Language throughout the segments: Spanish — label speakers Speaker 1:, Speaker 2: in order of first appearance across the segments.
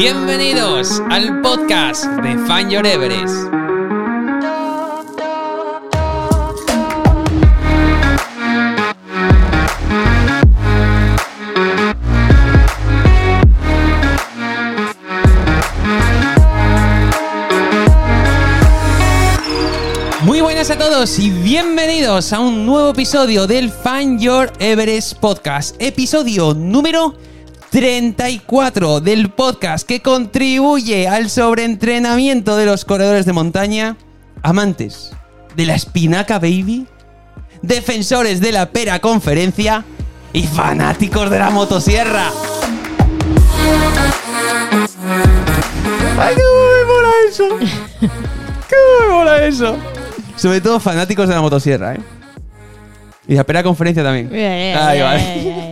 Speaker 1: Bienvenidos al podcast de Fan Your Everest. A todos y bienvenidos a un nuevo episodio del Fan Your Everest podcast. Episodio número 34 del podcast que contribuye al sobreentrenamiento de los corredores de montaña, amantes de la espinaca baby, defensores de la pera conferencia y fanáticos de la motosierra. ¡Ay, qué me mola eso! ¡Qué me mola eso! Sobre todo fanáticos de la motosierra, ¿eh? Y la pera conferencia también. Ahí va.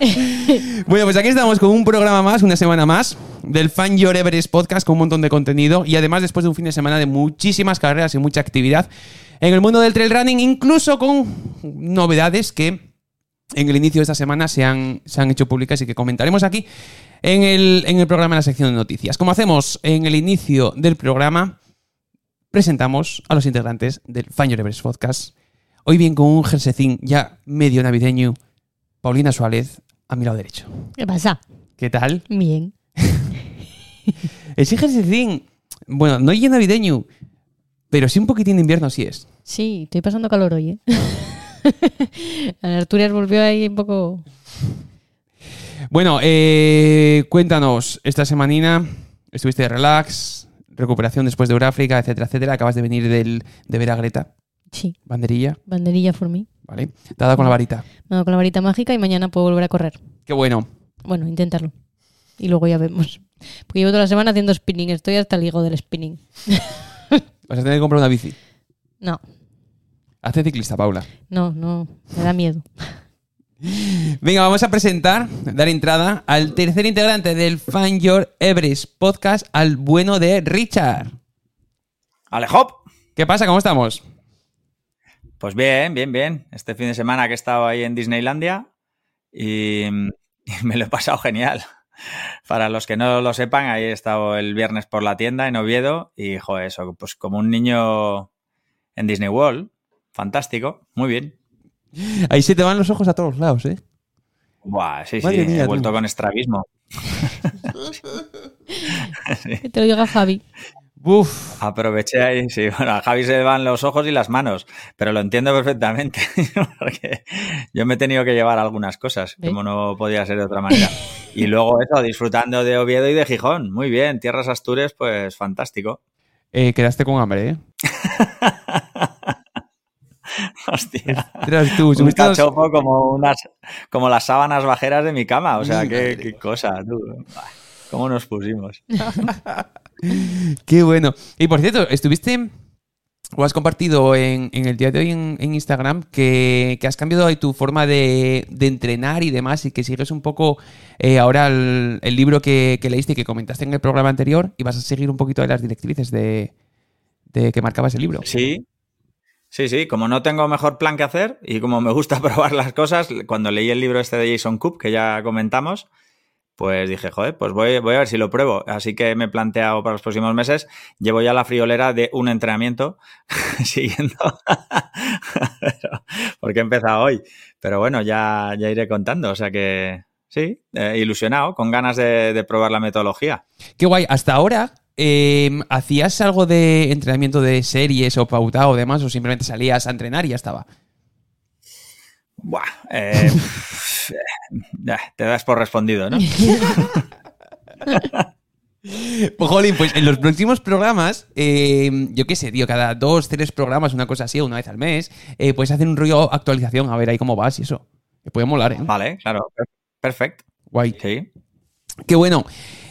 Speaker 1: Bueno, pues aquí estamos con un programa más, una semana más, del Fan Your Everest podcast con un montón de contenido y además después de un fin de semana de muchísimas carreras y mucha actividad en el mundo del trail running, incluso con novedades que en el inicio de esta semana se han, se han hecho públicas y que comentaremos aquí en el, en el programa en la sección de noticias. Como hacemos en el inicio del programa, presentamos a los integrantes del Fan Your Everest podcast. Hoy bien con un jersecín ya medio navideño, Paulina Suárez, a mi lado derecho.
Speaker 2: ¿Qué pasa?
Speaker 1: ¿Qué tal?
Speaker 2: Bien.
Speaker 1: Ese jersecín, bueno, no es navideño, pero sí un poquitín de invierno sí es.
Speaker 2: Sí, estoy pasando calor hoy, ¿eh? Arturias volvió ahí un poco...
Speaker 1: Bueno, eh, cuéntanos, esta semanina estuviste de relax, recuperación después de Euráfrica, etcétera, etcétera. Acabas de venir del, de ver a Greta,
Speaker 2: Sí,
Speaker 1: banderilla,
Speaker 2: banderilla for mí.
Speaker 1: ¿Vale? Te ha dado con la varita.
Speaker 2: Me he dado con la varita mágica y mañana puedo volver a correr.
Speaker 1: Qué bueno.
Speaker 2: Bueno, intentarlo. Y luego ya vemos. Porque llevo toda la semana haciendo spinning. Estoy hasta el higo del spinning.
Speaker 1: Vas a tener que comprar una bici.
Speaker 2: No,
Speaker 1: Hazte ciclista, Paula.
Speaker 2: no, no. Me da miedo.
Speaker 1: Venga, vamos a presentar, dar entrada al tercer integrante del Fan Your Everest podcast, al bueno de Richard.
Speaker 3: Alejop.
Speaker 1: ¿Qué pasa? ¿Cómo estamos?
Speaker 3: Pues bien, bien, bien. Este fin de semana que he estado ahí en Disneylandia y, y me lo he pasado genial. Para los que no lo sepan, ahí he estado el viernes por la tienda en Oviedo y, joder, eso, pues como un niño en Disney World. Fantástico, muy bien.
Speaker 1: Ahí se te van los ojos a todos lados, ¿eh?
Speaker 3: Buah, sí, sí,
Speaker 1: mía,
Speaker 3: he vuelto
Speaker 1: tú.
Speaker 3: con estrabismo.
Speaker 2: Que te lo diga Javi.
Speaker 1: Uf.
Speaker 3: Aproveché ahí, sí. Bueno, a Javi se le van los ojos y las manos, pero lo entiendo perfectamente, porque yo me he tenido que llevar algunas cosas, como no podía ser de otra manera. Y luego eso, disfrutando de Oviedo y de Gijón. Muy bien, Tierras Astures, pues fantástico.
Speaker 1: Eh, quedaste con hambre, ¿eh?
Speaker 3: Hostia.
Speaker 1: Tú,
Speaker 3: Un cachopo como, unas, como las sábanas bajeras de mi cama. O sea, qué, qué cosa, tú. ¿Cómo nos pusimos?
Speaker 1: Qué bueno. Y por cierto, estuviste o has compartido en, el día de hoy en, Instagram que, has cambiado tu forma de, de entrenar y demás y que sigues un poco eh, ahora el, libro que, leíste y que comentaste en el programa anterior y vas a seguir un poquito de las directrices de, de que marcabas el libro.
Speaker 3: Sí. Sí, sí, como no tengo mejor plan que hacer y como me gusta probar las cosas, cuando leí el libro este de Jason Coop, que ya comentamos, pues dije, joder, pues voy, voy a ver si lo pruebo. Así que me he planteado para los próximos meses, llevo ya la friolera de un entrenamiento siguiendo, porque he empezado hoy. Pero bueno, ya, ya iré contando, o sea que sí, eh, ilusionado, con ganas de, de probar la metodología.
Speaker 1: Qué guay. Hasta ahora, eh, ¿hacías algo de entrenamiento de series o pautado o demás o simplemente salías a entrenar y ya estaba?
Speaker 3: Buah, eh, te das por respondido, ¿no?
Speaker 1: Pues, jolín, pues en los próximos programas, eh, yo qué sé, tío, cada dos, tres programas, una cosa así, una vez al mes, eh, pues hacen un rollo actualización, a ver ahí cómo vas y eso. Que puede molar, ¿eh?
Speaker 3: Vale, claro, per- perfecto.
Speaker 1: Guay.
Speaker 3: Sí.
Speaker 1: Qué bueno.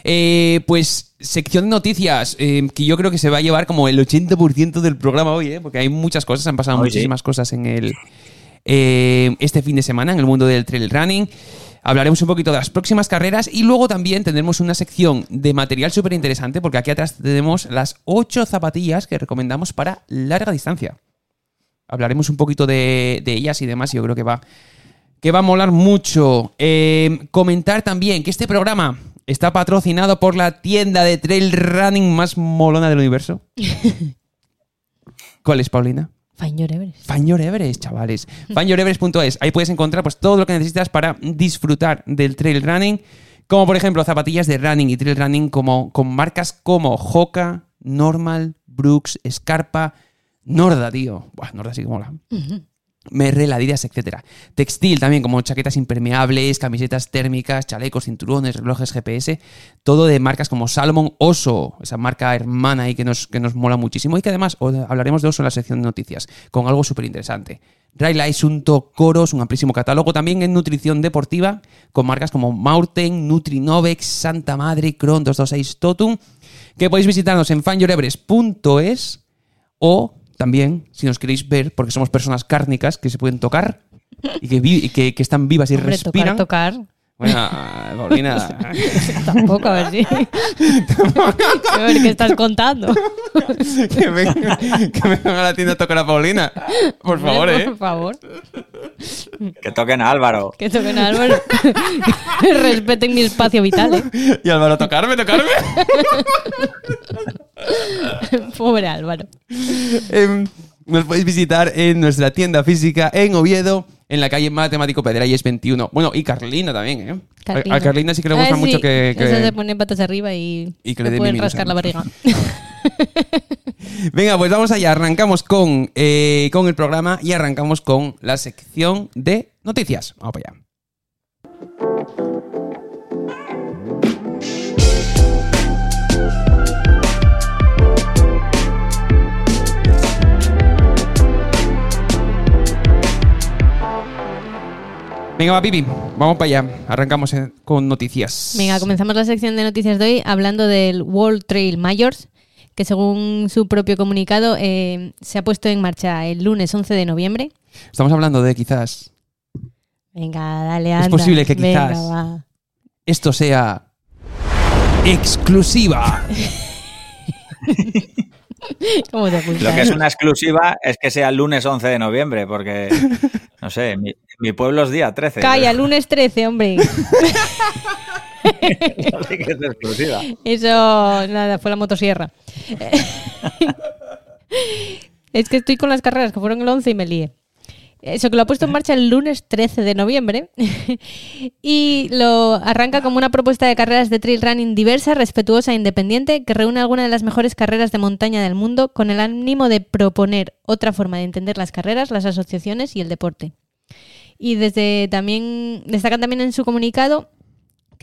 Speaker 1: Eh, pues sección de noticias, eh, que yo creo que se va a llevar como el 80% del programa hoy, ¿eh? Porque hay muchas cosas, han pasado muchísimas cosas en el eh, este fin de semana en el mundo del trail running. Hablaremos un poquito de las próximas carreras y luego también tendremos una sección de material súper interesante porque aquí atrás tenemos las 8 zapatillas que recomendamos para larga distancia. Hablaremos un poquito de, de ellas y demás y yo creo que va, que va a molar mucho. Eh, comentar también que este programa está patrocinado por la tienda de trail running más molona del universo. ¿Cuál es, Paulina?
Speaker 2: Find Your Everest.
Speaker 1: Find Your Everest, chavales. FindYourEverest.es. Ahí puedes encontrar pues, todo lo que necesitas para disfrutar del trail running. Como por ejemplo zapatillas de running y trail running como, con marcas como Hoka, Normal, Brooks, Scarpa, Norda, tío. Buah, Norda sí que mola. Merrell, Adidas, etc. Textil también, como chaquetas impermeables, camisetas térmicas, chalecos, cinturones, relojes GPS, todo de marcas como Salomon, Oso, esa marca hermana ahí que nos, que nos mola muchísimo y que además hablaremos de Oso en la sección de noticias, con algo súper interesante. Raila Sunto, Coros, un amplísimo catálogo también en nutrición deportiva, con marcas como Maurten, Nutrinovex, Santa Madre, Cron 226 Totum, que podéis visitarnos en fanyoreveres.es o también, si nos queréis ver, porque somos personas cárnicas que se pueden tocar y que, que, están vivas y
Speaker 2: Hombre,
Speaker 1: respiran.
Speaker 2: Tocar, tocar.
Speaker 1: Bueno, Paulina.
Speaker 2: Tampoco, a ver si. a ver qué estás contando.
Speaker 1: que, venga, que vengan a la tienda a tocar a Paulina. Por favor, ¿eh?
Speaker 2: Por favor.
Speaker 3: Que toquen a Álvaro.
Speaker 2: Que toquen a Álvaro. Respeten mi espacio vital, ¿eh?
Speaker 1: Y Álvaro, tocarme, tocarme.
Speaker 2: Pobre Álvaro.
Speaker 1: Em, nos podéis visitar en nuestra tienda física en Oviedo, en la calle Matemático Pedralles 21. Bueno, y Carlina también, ¿eh? A Carlina sí que le gusta
Speaker 2: Ah,
Speaker 1: mucho
Speaker 2: sí.
Speaker 1: que, que-
Speaker 2: se pone patas arriba y,
Speaker 1: Y que
Speaker 2: le pueden rascar la barriga.
Speaker 1: Venga, pues vamos allá. Arrancamos con, eh, con el programa y arrancamos con la sección de noticias. Vamos para allá. Venga, va, Pipi. Vamos para allá. Arrancamos eh, con noticias.
Speaker 2: Venga, comenzamos la sección de noticias de hoy hablando del World Trail Majors, que según su propio comunicado eh, se ha puesto en marcha el lunes 11 de noviembre.
Speaker 1: Estamos hablando de quizás
Speaker 2: Venga, dale, anda.
Speaker 1: posible que quizás- esto sea exclusiva.
Speaker 2: ¿Cómo te?
Speaker 3: Lo que es una exclusiva es que sea el lunes 11 de noviembre, porque, no sé, mi, mi pueblo es día 13.
Speaker 2: Calla, lunes 13, hombre.
Speaker 3: Así que es exclusiva.
Speaker 2: Eso, nada, fue la motosierra. es que estoy con las carreras que fueron el 11 y me lié. Eso que lo ha puesto en marcha el lunes 13 de noviembre y lo arranca como una propuesta de carreras de trail running diversa, respetuosa e independiente que reúne algunas de las mejores carreras de montaña del mundo con el ánimo de proponer otra forma de entender las carreras, las asociaciones y el deporte. Y desde también destacan también en su comunicado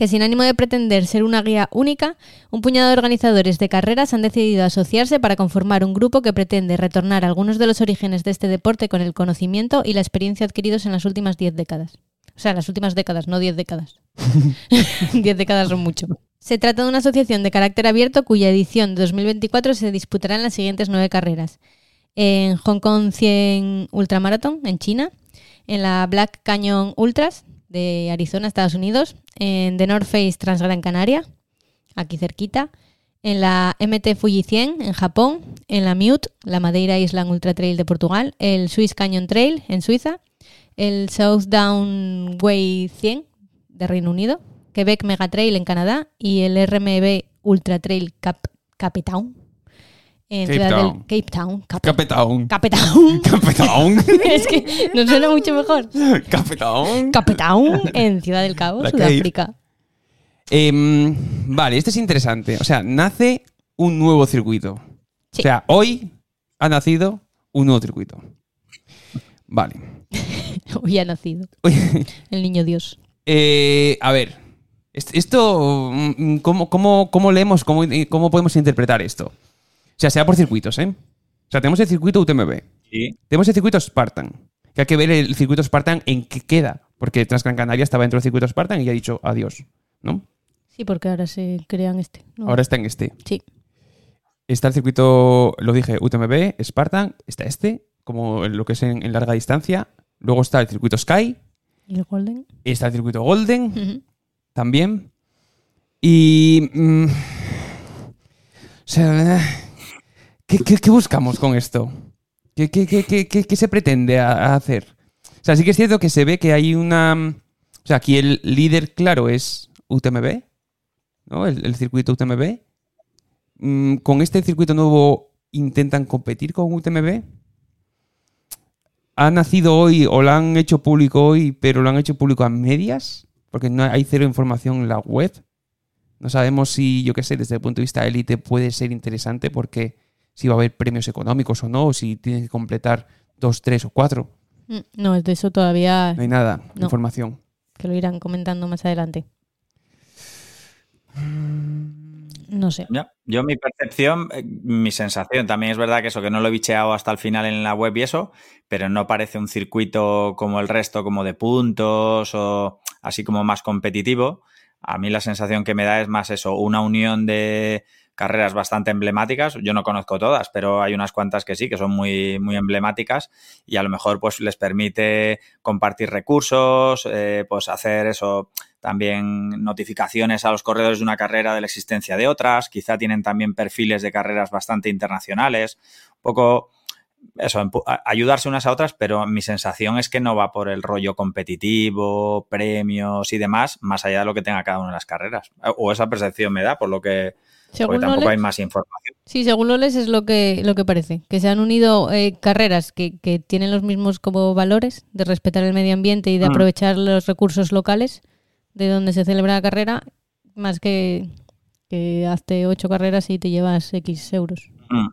Speaker 2: que sin ánimo de pretender ser una guía única, un puñado de organizadores de carreras han decidido asociarse para conformar un grupo que pretende retornar algunos de los orígenes de este deporte con el conocimiento y la experiencia adquiridos en las últimas 10 décadas. O sea, las últimas décadas, no 10 décadas. 10 décadas son mucho. Se trata de una asociación de carácter abierto cuya edición de 2024 se disputará en las siguientes nueve carreras. En Hong Kong 100 Ultramarathon, en China. En la Black Canyon Ultras, de Arizona, Estados Unidos, en The North Face Transgran Canaria, aquí cerquita, en la MT Fuji 100 en Japón, en la Mute, la Madeira Island Ultra Trail de Portugal, el Swiss Canyon Trail en Suiza, el South Down Way 100 de Reino Unido, Quebec Mega Trail en Canadá y el RMB Ultra Trail Cap Cape Town en
Speaker 1: Cape
Speaker 2: Ciudad del-
Speaker 1: Town.
Speaker 2: Cape Town. Cape,
Speaker 1: Capetón.
Speaker 2: Cape Town. Es que nos suena mucho mejor. Cape Town en Ciudad del Cabo,
Speaker 1: La
Speaker 2: Sudáfrica.
Speaker 1: Em, vale, este es interesante. O sea, nace un nuevo circuito.
Speaker 2: Sí.
Speaker 1: O sea, hoy ha nacido un nuevo circuito. Vale.
Speaker 2: Hoy ha nacido el niño Dios.
Speaker 1: eh, a ver, est- esto, mm, ¿cómo, cómo, cómo leemos, cómo, cómo podemos interpretar esto? O sea, sea por circuitos, ¿eh? O sea, tenemos el circuito UTMB,
Speaker 3: Sí.
Speaker 1: tenemos el circuito Spartan, que hay que ver el circuito Spartan en qué queda, porque Transgran Canaria estaba dentro del circuito Spartan y ya ha dicho adiós, ¿no?
Speaker 2: Sí, porque ahora se crean este. ¿no?
Speaker 1: Ahora está en este.
Speaker 2: Sí.
Speaker 1: Está el circuito, lo dije, UTMB, Spartan, está este, como lo que es en, en larga distancia. Luego está el circuito Sky,
Speaker 2: ¿Y el Golden?
Speaker 1: está el circuito Golden también. Y. mm, o sea, ¿qué, buscamos con esto? ¿Qué, se pretende hacer? O sea, sí que es cierto que se ve que hay una. O sea, aquí el líder claro es UTMB. ¿no? el, circuito UTMB. Mm, con este circuito nuevo intentan competir con UTMB. Ha nacido hoy o lo han hecho público hoy, pero lo han hecho público a medias, porque no hay cero información en la web. No sabemos si, yo qué sé, desde el punto de vista élite puede ser interesante porque si va a haber premios económicos o no, o si tienen que completar dos, tres o cuatro.
Speaker 2: Mm, no, de eso todavía...
Speaker 1: No hay nada, información.
Speaker 2: Que lo irán comentando más adelante. No sé.
Speaker 3: Yo, mi percepción, eh, mi sensación, también es verdad que eso, que no lo he bicheado hasta el final en la web y eso, pero no parece un circuito como el resto, como de puntos o así como más competitivo. A mí la sensación que me da es más eso, una unión de carreras bastante emblemáticas. Yo no conozco todas, pero hay unas cuantas que sí, que son muy, muy emblemáticas y a lo mejor pues les permite compartir recursos, eh, pues hacer eso, también notificaciones a los corredores de una carrera de la existencia de otras. Quizá tienen también perfiles de carreras bastante internacionales. Un poco eso, ayudarse unas a otras, pero mi sensación es que no va por el rollo competitivo, premios y demás, más allá de lo que tenga cada una de las carreras. O esa percepción me da, por lo que porque tampoco hay más información.
Speaker 2: Sí, según lo lees es lo que, lo que parece, que se han unido eh, carreras que, tienen los mismos como valores de respetar el medio ambiente y de mm. aprovechar los recursos locales de donde se celebra la carrera, más que, que hazte ocho carreras y te llevas X euros. Mm.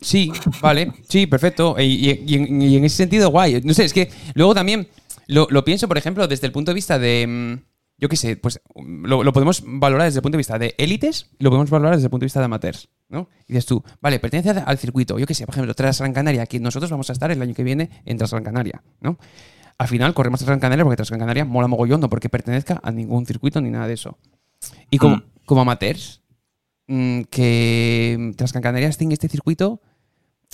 Speaker 1: Sí, vale, sí, perfecto. Y, en, ese sentido, guay. No sé, es que luego también lo, lo pienso, por ejemplo, desde el punto de vista de mm, yo qué sé, pues lo, podemos valorar desde el punto de vista de élites lo podemos valorar desde el punto de vista de amateurs, ¿no? Y dices tú, vale, pertenece al circuito, yo qué sé, por ejemplo, Transgran Canaria, aquí nosotros vamos a estar el año que viene en Transgran Canaria, ¿no? Al final corremos Canaria porque Transgran Canaria mola mogollón, no porque pertenezca a ningún circuito ni nada de eso. Y como, mm. como amateurs, mm, que Canaria esté en este circuito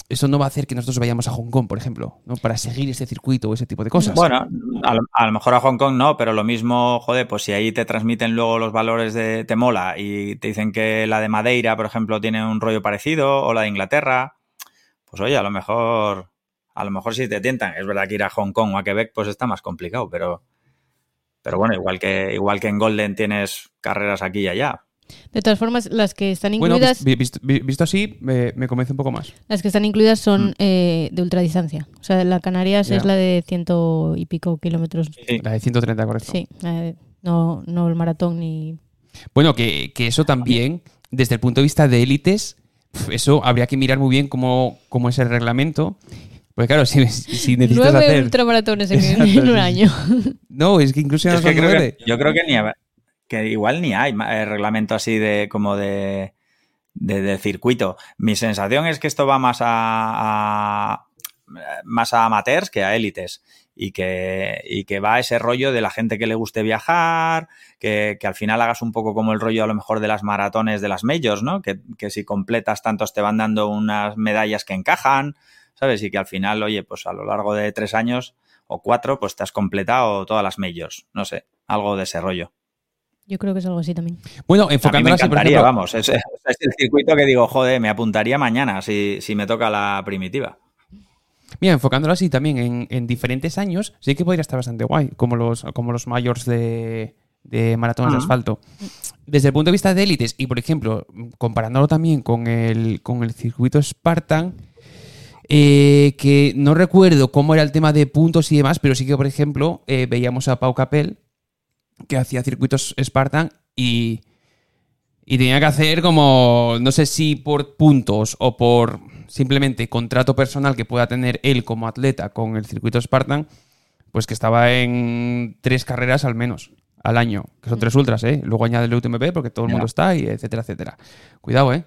Speaker 1: eso no va a hacer que nosotros vayamos a Hong Kong, por ejemplo, ¿no? Para seguir ese circuito o ese tipo de cosas.
Speaker 3: Bueno, a lo, mejor a Hong Kong no, pero lo mismo, joder, pues si ahí te transmiten luego los valores de Temola y te dicen que la de Madeira, por ejemplo, tiene un rollo parecido, o la de Inglaterra, pues oye, a lo mejor, a lo mejor si te tientan. Es verdad que ir a Hong Kong o a Quebec, pues está más complicado, pero, pero bueno, igual que, igual que en Golden tienes carreras aquí y allá.
Speaker 2: De todas formas, las que están incluidas.
Speaker 1: Bueno, visto, así, me, convence un poco más.
Speaker 2: Las que están incluidas son mm. eh, de ultradistancia. O sea, la Canarias es la de ciento y pico kilómetros.
Speaker 1: La de 130, correcto.
Speaker 2: Sí, no, no el maratón ni.
Speaker 1: Bueno, que, eso también, desde el punto de vista de élites, eso habría que mirar muy bien cómo, cómo es el reglamento. Porque claro, si, si necesitas
Speaker 2: nueve
Speaker 1: hacer...
Speaker 2: ultramaratones en, un año.
Speaker 1: No, es que incluso no
Speaker 3: son nueve. yo creo que ni, que igual ni hay eh, reglamento así de como de, de, circuito. Mi sensación es que esto va más a, más a amateurs que a élites y que, y que va ese rollo de la gente que le guste viajar, que, al final hagas un poco como el rollo a lo mejor de las maratones de las majors, ¿no? Que, que, si completas tantos te van dando unas medallas que encajan, ¿sabes? Y que al final, oye, pues a lo largo de tres años o cuatro, pues te has completado todas las majors, no sé, algo de ese rollo.
Speaker 2: Yo creo que es algo así también.
Speaker 1: Bueno, enfocándonos
Speaker 3: así, por ejemplo, vamos, es, es, el circuito que digo, joder, me apuntaría mañana si, me toca la primitiva.
Speaker 1: Mira, enfocándolo así también en, diferentes años, sí que podría estar bastante guay, como los, como los mayores de, de maratones de asfalto. Desde el punto de vista de élites, y por ejemplo, comparándolo también con el, con el circuito Spartan, eh, que no recuerdo cómo era el tema de puntos y demás, pero sí que, por ejemplo, eh, veíamos a Pau Capel que hacía circuitos Spartan y, y tenía que hacer como, no sé si por puntos o por simplemente contrato personal que pueda tener él como atleta con el circuito Spartan, pues que estaba en tres carreras al menos al año, que son tres ultras, ¿eh? Luego añade el UTMB porque todo el mundo está y etcétera, etcétera. Cuidado, ¿eh?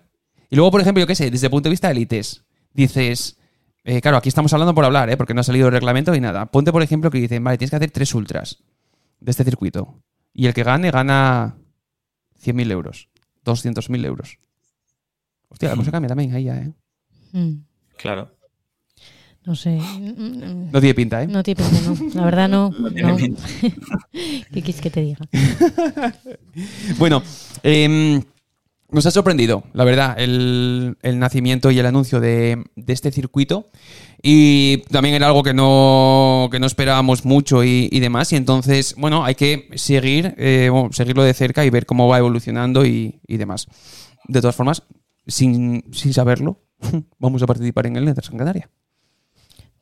Speaker 1: Y luego, por ejemplo, yo qué sé, desde el punto de vista de élites, dices, eh, claro, aquí estamos hablando por hablar, ¿eh? Porque no ha salido el reglamento ni nada. Ponte, por ejemplo, que dicen, vale, tienes que hacer tres ultras de este circuito. Y el que gane, gana 100.000 euros, 200.000 euros. Hostia, la cosa cambia también ahí ya, ¿eh?
Speaker 3: Mm. Claro.
Speaker 2: No sé.
Speaker 1: No tiene pinta, ¿eh?
Speaker 2: No tiene pinta, no. La verdad no. no, ¿Qué quieres que te diga?
Speaker 1: bueno, em, Nos ha sorprendido, la verdad, el, nacimiento y el anuncio de, este circuito. Y también era algo que no, que no esperábamos mucho y, demás. Y entonces, bueno, hay que seguir, eh, seguirlo de cerca y ver cómo va evolucionando y, demás. De todas formas, sin, sin saberlo, vamos a participar en el Nether San Canaria.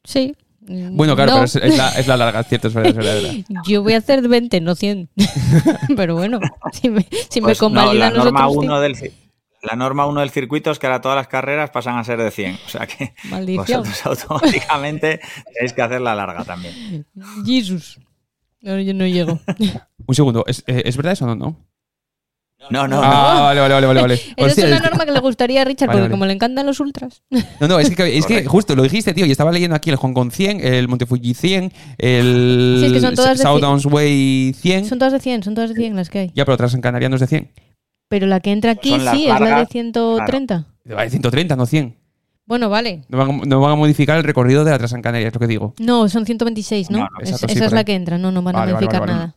Speaker 2: Sí,
Speaker 1: bueno, claro, pero es, la, es, la, larga, cierto, es verdad,
Speaker 2: Yo voy a hacer 20, no 100. pero bueno, si me, si me pues convalidan
Speaker 3: la norma 1 del la norma 1 del circuito es que ahora todas las carreras pasan a ser de 100. O sea que vosotros automáticamente tenéis que hacer la larga también.
Speaker 2: Jesús. yo no llego.
Speaker 1: Un segundo, ¿es, eh, ¿es verdad eso o no? No?
Speaker 3: No, no,
Speaker 1: ah, vale, vale, vale, vale.
Speaker 2: Esa es una norma que le gustaría a Richard, porque como le encantan los ultras.
Speaker 1: No, no, es que, es que justo lo dijiste, tío. Yo estaba leyendo aquí el Hong Kong 100, el Montefuji 100, el sí, es que son todas South Way 100.
Speaker 2: Son todas de 100, son todas de 100 las que hay.
Speaker 1: Ya, pero otras en Canarias no es de 100.
Speaker 2: Pero la que entra aquí sí, es la de 130.
Speaker 1: Claro. De 130, no 100.
Speaker 2: Bueno, vale.
Speaker 1: No van, a modificar el recorrido de la Transan Canaria, es lo que digo.
Speaker 2: No, son 126, ¿no? esa es la que entra, no, no van a modificar nada.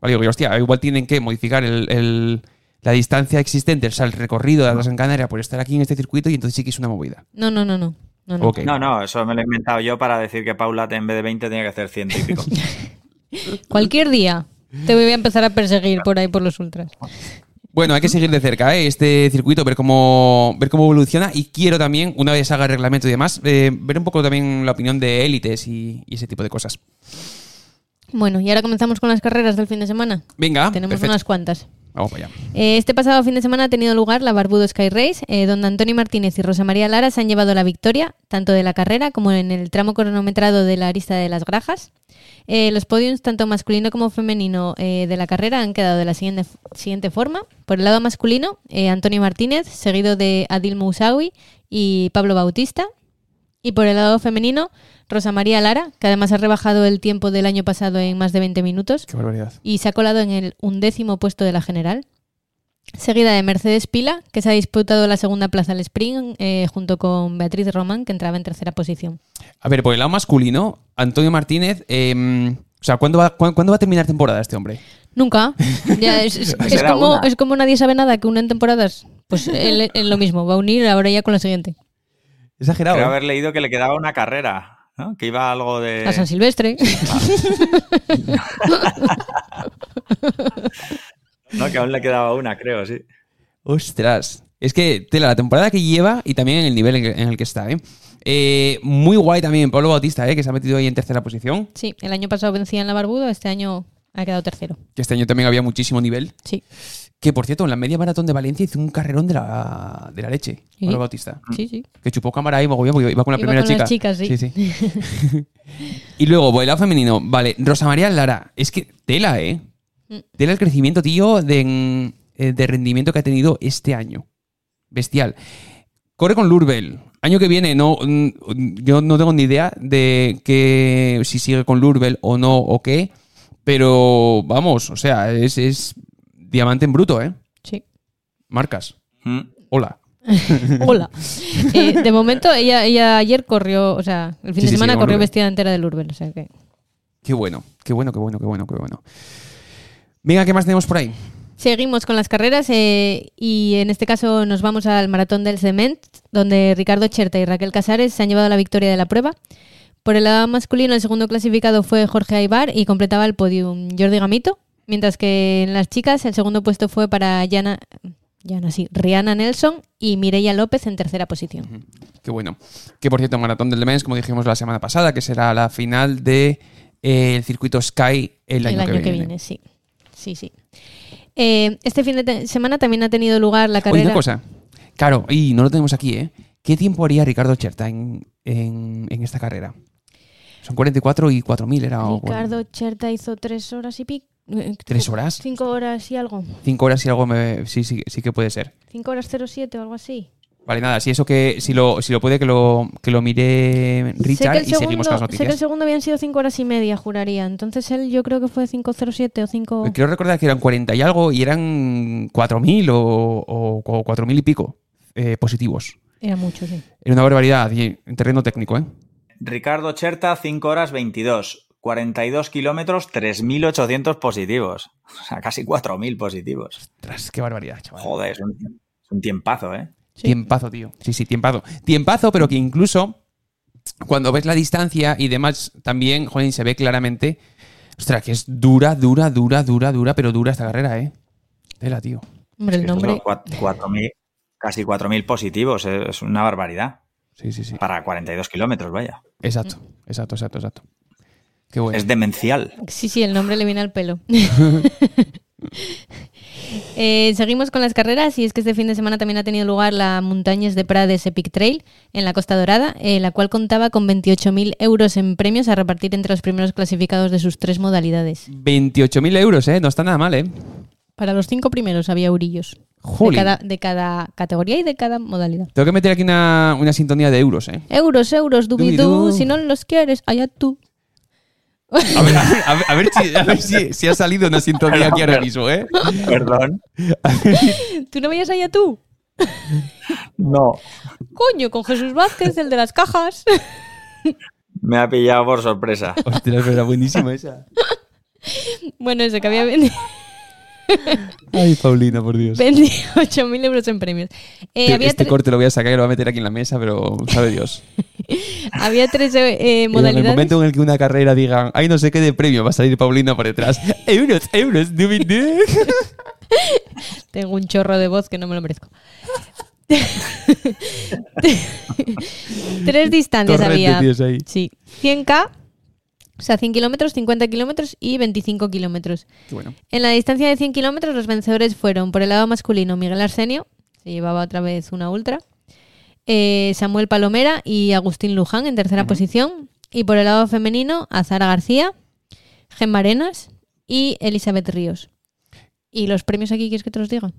Speaker 1: Vale, digo, hostia, igual tienen que modificar el la distancia existente, o sea, el recorrido de la Gran Canaria por estar aquí en este circuito y entonces sí que es una movida.
Speaker 2: No, no, no, no.
Speaker 3: No, no. eso me lo he inventado yo para decir que Paula en vez de 20 tenía que hacer 100 y pico.
Speaker 2: Cualquier día te voy a empezar a perseguir por ahí por los ultras.
Speaker 1: Bueno, hay que seguir de cerca ¿eh? este circuito, ver cómo, ver cómo evoluciona y quiero también, una vez haga el reglamento y demás, eh, ver un poco también la opinión de élites y, ese tipo de cosas.
Speaker 2: Bueno, y ahora comenzamos con las carreras del fin de semana.
Speaker 1: Venga.
Speaker 2: Tenemos unas cuantas. Eh, este pasado fin de semana ha tenido lugar la Barbudo Sky Race, eh, donde Antonio Martínez y Rosa María Lara se han llevado la victoria, tanto de la carrera como en el tramo cronometrado de la arista de las Grajas. Eh, los podiums, tanto masculino como femenino, de la carrera han quedado de la siguiente, siguiente forma. Por el lado masculino, Antonio Martínez, seguido de Adil Moussaoui y Pablo Bautista. Y por el lado femenino, Rosa María Lara, que además ha rebajado el tiempo del año pasado en más de 20 minutos.
Speaker 1: Qué barbaridad.
Speaker 2: Y se ha colado en el undécimo puesto de la general. Seguida de Mercedes Pila, que se ha disputado la segunda plaza al sprint eh, junto con Beatriz Román, que entraba en tercera posición.
Speaker 1: A ver, por el lado masculino, Antonio Martínez, em, o sea, ¿cuándo va, va a terminar temporada este hombre?
Speaker 2: Nunca. es, como, es, como, nadie sabe nada que una en temporadas. Pues él es lo mismo, va a unir ahora ya con la siguiente.
Speaker 1: Exagerado.
Speaker 3: Creo ¿eh? haber leído que le quedaba una carrera. Que iba algo de.
Speaker 2: A San Silvestre.
Speaker 3: no, que aún le quedaba una, creo, sí.
Speaker 1: Ostras. Es que, tela, la temporada que lleva y también el nivel en el que está, ¿eh? ¿eh? muy guay también Pablo Bautista, ¿eh? que se ha metido ahí en tercera posición.
Speaker 2: Sí, el año pasado vencía en la Barbudo, este año ha quedado tercero.
Speaker 1: Que este año también había muchísimo nivel.
Speaker 2: Sí.
Speaker 1: Que por cierto, en la media maratón de Valencia hizo un carrerón de la, de la leche, ¿Sí? Pablo Bautista.
Speaker 2: Sí, sí.
Speaker 1: Que chupó cámara ahí mogollón porque iba con la primera
Speaker 2: con
Speaker 1: chica.
Speaker 2: Las chicas, sí.
Speaker 1: sí, sí. y luego, bailado femenino. Vale, Rosa María Lara. Es que tela, ¿eh? Mm. Tela el crecimiento, tío, de, eh, de rendimiento que ha tenido este año. Bestial. Corre con Lurbel. Año que viene, no, mm, yo no tengo ni idea de que si sigue con Lurbel o no o qué. Pero vamos, o sea, es, es diamante en bruto, ¿eh?
Speaker 2: Sí.
Speaker 1: Marcas. Mm. Hola.
Speaker 2: Hola. Eh, de momento, ella, ella ayer corrió, o sea, el fin de semana corrió vestida entera de Lurbel, o sea que.
Speaker 1: Qué bueno, qué bueno, qué bueno, qué bueno, qué bueno. Venga, ¿qué más tenemos por ahí?
Speaker 2: Seguimos con las carreras eh, y en este caso nos vamos al Maratón del Cement, donde Ricardo Cherta y Raquel Casares se han llevado la victoria de la prueba. Por el lado masculino, el segundo clasificado fue Jorge Aibar y completaba el podium Jordi Gamito, mientras que en las chicas el segundo puesto fue para Yana, Yana sí, Rihanna Nelson y Mireia López en tercera posición.
Speaker 1: Qué bueno. Que por cierto, Maratón del Demens, como dijimos la semana pasada, que será la final del de, circuito Sky el año,
Speaker 2: el año que, viene. Sí, sí, sí. Eh, este fin de semana también ha tenido lugar la carrera.
Speaker 1: Oye, una cosa. Claro, y no lo tenemos aquí, ¿eh? ¿Qué tiempo haría Ricardo Cherta en, en esta carrera? Son 44 y 4.000 era.
Speaker 2: Ricardo Cherta hizo tres horas y pico.
Speaker 1: Eh, ¿Tres horas?
Speaker 2: Cinco horas y algo.
Speaker 1: Cinco horas y algo sí, sí, sí que puede ser.
Speaker 2: Cinco horas 07 o algo así.
Speaker 1: Vale, nada, si eso que, si lo, si lo puede que lo, que lo mire Richard y seguimos con las noticias.
Speaker 2: Sé que el segundo habían sido cinco horas y media, juraría. Entonces él yo creo que fue 507 o 5...
Speaker 1: Quiero recordar que eran 40 y algo y eran 4.000 o, o, o 4.000 y pico eh, positivos.
Speaker 2: Era mucho, sí.
Speaker 1: Era una barbaridad en terreno técnico, ¿eh?
Speaker 3: Ricardo Cherta, 5 horas 22. 42 kilómetros, 3.800 positivos. O sea, casi 4.000 positivos.
Speaker 1: Ostras, qué barbaridad, chaval.
Speaker 3: Joder, Es un tiempazo, ¿eh?
Speaker 1: Tiempazo, tío. Sí, sí, tiempazo. Tiempazo, pero que incluso cuando ves la distancia y demás, también, joder, se ve claramente. Ostras, que es dura, dura, dura, dura, dura, pero dura esta carrera, ¿eh? Tela, tío.
Speaker 2: Hombre, el nombre.
Speaker 3: casi 4.000 positivos, es una barbaridad.
Speaker 1: Sí, sí, sí.
Speaker 3: Para 42 kilómetros, vaya.
Speaker 1: Exacto, exacto, exacto, exacto. Qué bueno.
Speaker 3: Es demencial.
Speaker 2: Sí, sí, el nombre le viene al pelo. Eh, seguimos con las carreras y es que este fin de semana también ha tenido lugar la Montañas de Prades Epic Trail en la Costa Dorada, eh, la cual contaba con 28.000 euros en premios a repartir entre los primeros clasificados de sus tres modalidades.
Speaker 1: 28.000 euros, ¿eh? No está nada mal, ¿eh?
Speaker 2: Para los cinco primeros había eurillos. De cada, de cada, categoría y de cada modalidad.
Speaker 1: Tengo que meter aquí una, sintonía de euros, ¿eh?
Speaker 2: Euros, euros, dubidú. Si no los quieres, allá tú.
Speaker 1: A ver, a ver, si, a ver si, ha salido una sintonía aquí ahora mismo, ¿eh?
Speaker 3: Perdón.
Speaker 2: ¿Tú no veías allá tú?
Speaker 3: No.
Speaker 2: Coño, con Jesús Vázquez, el de las cajas.
Speaker 3: Me ha pillado por sorpresa.
Speaker 1: Hostia, era buenísima esa.
Speaker 2: Bueno, ese que había vendido.
Speaker 1: Ay, Paulina, por Dios.
Speaker 2: 28.000 euros en premios.
Speaker 1: Eh, este corte lo voy a sacar y lo voy a meter aquí en la mesa, pero sabe Dios.
Speaker 2: había tres eh, modalidades.
Speaker 1: En el momento en el que una carrera diga, ay, no sé qué de premio, va a salir Paulina por detrás. euros, euros,
Speaker 2: Tengo un chorro de voz que no me lo merezco. tres distancias había. Sí. 100K, o sea, 100 kilómetros, 50 kilómetros y 25 kilómetros.
Speaker 1: Bueno.
Speaker 2: En la distancia de 100 kilómetros, los vencedores fueron, por el lado masculino, Miguel Arsenio, se llevaba otra vez una ultra, eh, Samuel Palomera y Agustín Luján en tercera posición. Y por el lado femenino, Azara García, Gemma Arenas y Elizabeth Ríos. ¿Y los premios aquí quieres que te los diga?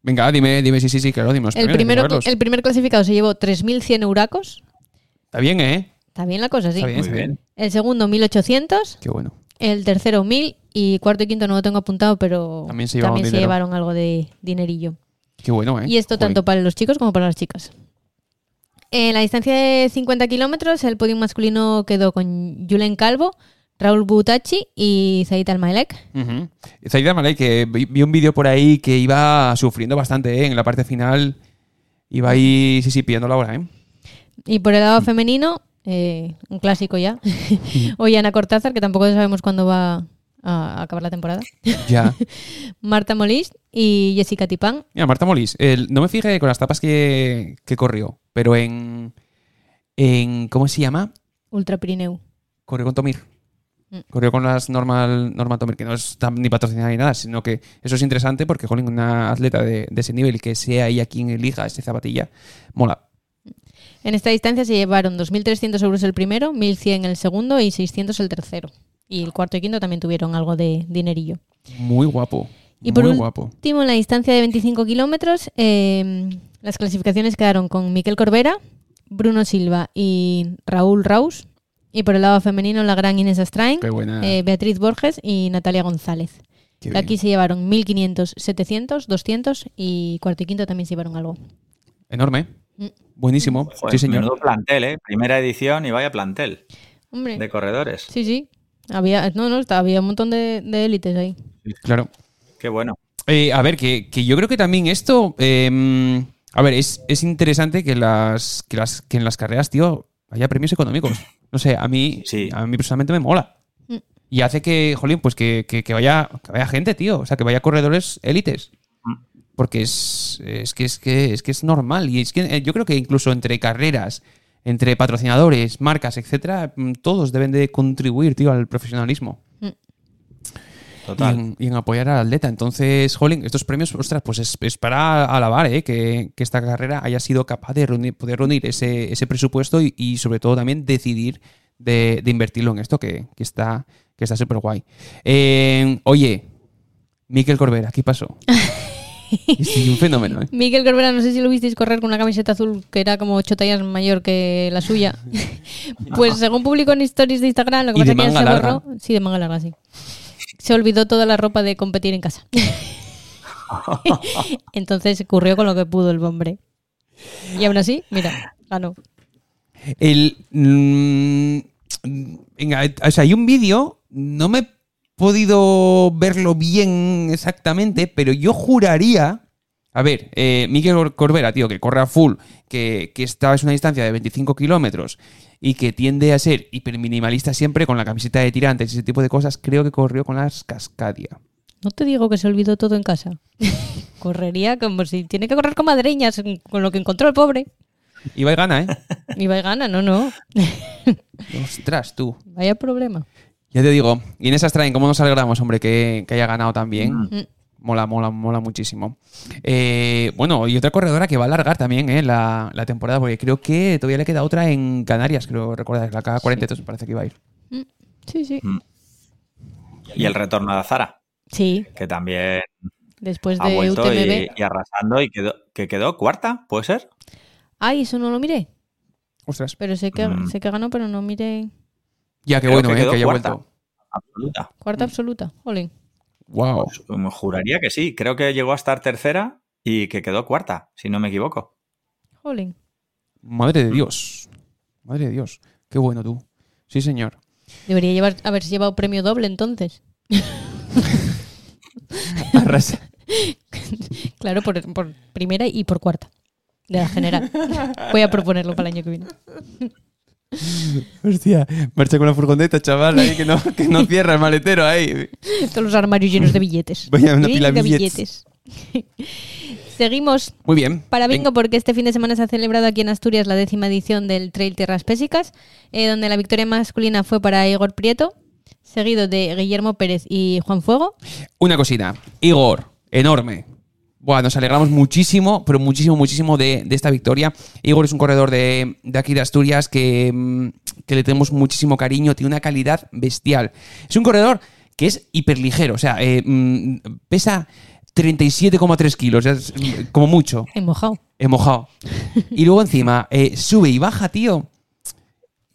Speaker 1: Venga, dime, dime, sí, sí, sí, claro, dime.
Speaker 2: El, primero, el primer clasificado se llevó 3.100 euracos.
Speaker 1: Está bien, ¿eh?
Speaker 2: Está bien la cosa, sí.
Speaker 1: Está bien, está bien.
Speaker 2: El segundo, 1800.
Speaker 1: Qué bueno.
Speaker 2: El tercero, 1000. Y cuarto y quinto no lo tengo apuntado, pero también se, llevaron algo de dinerillo.
Speaker 1: Qué bueno, ¿eh?
Speaker 2: Y esto tanto para los chicos como para las chicas. En la distancia de 50 kilómetros, el podio masculino quedó con Julen Calvo, Raúl Butachi y Zaid Almalek.
Speaker 1: Uh Zaid Almalek, que vi, un vídeo por ahí que iba sufriendo bastante ¿eh? en la parte final. Iba ahí, sí, sí, pidiendo la hora, ¿eh?
Speaker 2: Y por el lado femenino, eh, un clásico ya. Hoy Ana Cortázar, que tampoco sabemos cuándo va a acabar la temporada.
Speaker 1: Ya.
Speaker 2: Marta Molís y Jessica Tipán.
Speaker 1: Mira, Marta Molís, no me fijé con las tapas que, corrió, pero en, en. ¿Cómo se llama?
Speaker 2: Ultra Pirineu.
Speaker 1: Corrió con Tomir. Mm. Corrió con las normal, normal Tomir, que no es ni patrocinada ni nada, sino que eso es interesante porque, jolín, una atleta de, de ese nivel que sea ahí a quien elija ese zapatilla, mola.
Speaker 2: En esta distancia se llevaron 2.300 euros el primero, 1.100 el segundo y 600 el tercero. Y el cuarto y quinto también tuvieron algo de dinerillo.
Speaker 1: Muy guapo.
Speaker 2: Y por
Speaker 1: guapo.
Speaker 2: último, en la distancia de 25 kilómetros, em, las clasificaciones quedaron con Miquel Corbera, Bruno Silva y Raúl Raus. Y por el lado femenino, la gran Inés Astrain, eh, Beatriz Borges y Natalia González. Aquí se llevaron 1.500, 700, 200 y cuarto y quinto también se llevaron algo.
Speaker 1: Enorme. Buenísimo. sí, señor.
Speaker 3: plantel, ¿eh? Primera edición y vaya plantel. De corredores.
Speaker 2: Sí, sí. Había, no, no, había un montón de, élites ahí.
Speaker 1: Claro.
Speaker 3: Qué bueno.
Speaker 1: Eh, a ver, que, yo creo que también esto. Em, a ver, es, interesante que las, que las que en las carreras, tío, haya premios económicos. No sé, a mí, a mí personalmente me mola. Mm. Y hace que, jolín, pues que, vaya, que vaya gente, tío. O sea, que vaya corredores élites porque es, es, que, es, que, es que es normal. Y es que eh, yo creo que incluso entre carreras, entre patrocinadores, marcas, etcétera, mm, todos deben de contribuir, tío, al profesionalismo. Mm.
Speaker 3: Total.
Speaker 1: Y en, apoyar al atleta. Entonces, Jolín, estos premios, ostras, pues es, para alabar ¿eh? que, esta carrera haya sido capaz de poder reunir ese, ese presupuesto y, sobre todo también decidir de, invertirlo en esto, que, está que está súper guay. Eh, oye, Miquel Corbera, ¿qué pasó? Sí, un fenómeno. ¿eh?
Speaker 2: Miguel Corbera, no sé si lo visteis correr con una camiseta azul que era como ocho tallas mayor que la suya. pues según publicó en stories de Instagram, lo que pasa es que se borró. Sí, de manga larga, sí. Se olvidó toda la ropa de competir en casa. Entonces corrió con lo que pudo el hombre. Y aún así, mira, ganó.
Speaker 1: El. Mm, o sea, hay un vídeo, no me podido verlo bien exactamente, pero yo juraría A ver, eh, Miguel Corbera, tío, que corre a full, que, que está a una distancia de 25 kilómetros y que tiende a ser hiperminimalista siempre con la camiseta de tirantes y ese tipo de cosas, creo que corrió con las Cascadia.
Speaker 2: No te digo que se olvidó todo en casa. Correría como si tiene que correr con madreñas, con lo que encontró el pobre.
Speaker 1: Iba y gana, ¿eh?
Speaker 2: Iba y gana, no, no.
Speaker 1: Ostras, tú.
Speaker 2: Vaya problema.
Speaker 1: Ya te digo, y en esas traen, ¿cómo nos alegramos, hombre, que, que haya ganado también?
Speaker 2: Mm.
Speaker 1: Mola, mola, mola muchísimo. Eh, bueno, y otra corredora que va a alargar también eh, la, la temporada, porque creo que todavía le queda otra en Canarias, creo recordar, la K43 parece que iba a ir.
Speaker 2: Mm. Sí, sí.
Speaker 3: Mm. Y el retorno de Zara,
Speaker 2: Sí,
Speaker 3: que también
Speaker 2: después
Speaker 3: ha
Speaker 2: de
Speaker 3: vuelto y, arrasando y quedó, que quedó cuarta, ¿puede ser?
Speaker 2: Ay, eso no lo miré.
Speaker 1: Ostras.
Speaker 2: Pero sé que,
Speaker 3: Mm.
Speaker 2: sé que ganó, pero no miré.
Speaker 1: Ya, qué
Speaker 3: Creo
Speaker 1: bueno,
Speaker 3: que
Speaker 1: eh, que haya
Speaker 3: cuarta.
Speaker 1: vuelto.
Speaker 3: Absoluta.
Speaker 2: Cuarta absoluta. Jolín.
Speaker 1: Wow.
Speaker 3: Pues, me juraría que sí. Creo que llegó a estar tercera y que quedó cuarta, si no me equivoco.
Speaker 2: Jolín.
Speaker 1: Madre de Dios. Madre de Dios. Qué bueno tú. Sí, señor.
Speaker 2: Debería llevar, haberse llevado premio doble entonces. Claro, por, por primera y por cuarta. De la general. Voy a proponerlo para el año que viene.
Speaker 1: Hostia, marcha con la furgoneta, chaval, ahí que no, que no cierra el maletero ahí.
Speaker 2: Todos los armarios llenos de billetes.
Speaker 1: Vaya, una pila de billetes.
Speaker 2: Seguimos
Speaker 1: Muy bien.
Speaker 2: para. Bingo porque este fin de semana se ha celebrado aquí en Asturias la décima edición del Trail Tierras Pésicas, eh, donde la victoria masculina fue para Igor Prieto, seguido de Guillermo Pérez y Juan Fuego.
Speaker 1: Una cosita. Igor, enorme. Buah, nos alegramos muchísimo, pero muchísimo, muchísimo de, de esta victoria. Igor es un corredor de, de aquí de Asturias que, mm, que le tenemos muchísimo cariño, tiene una calidad bestial. Es un corredor que es hiperligero, o sea, eh, mm, pesa 37,3 kilos, es, mm, como mucho.
Speaker 2: En mojado.
Speaker 1: He mojado. Y luego encima, eh, sube y baja, tío.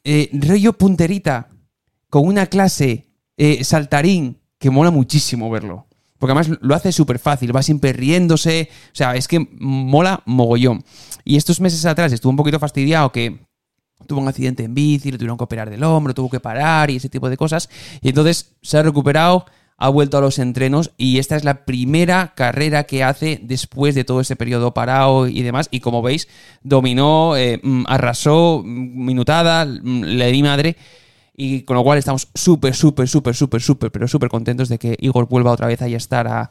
Speaker 1: Eh, rollo punterita. Con una clase eh, saltarín que mola muchísimo verlo. Porque además lo hace súper fácil, va siempre riéndose. O sea, es que mola mogollón. Y estos meses atrás estuvo un poquito fastidiado que tuvo un accidente en bici, le tuvieron que operar del hombro, tuvo que parar y ese tipo de cosas. Y entonces se ha recuperado, ha vuelto a los entrenos y esta es la primera carrera que hace después de todo ese periodo parado y demás. Y como veis, dominó, eh, mm, arrasó, mm, minutada, mm, le di madre. Y con lo cual estamos súper, súper, súper, súper, súper, pero súper contentos de que Igor vuelva otra vez ahí a estar a,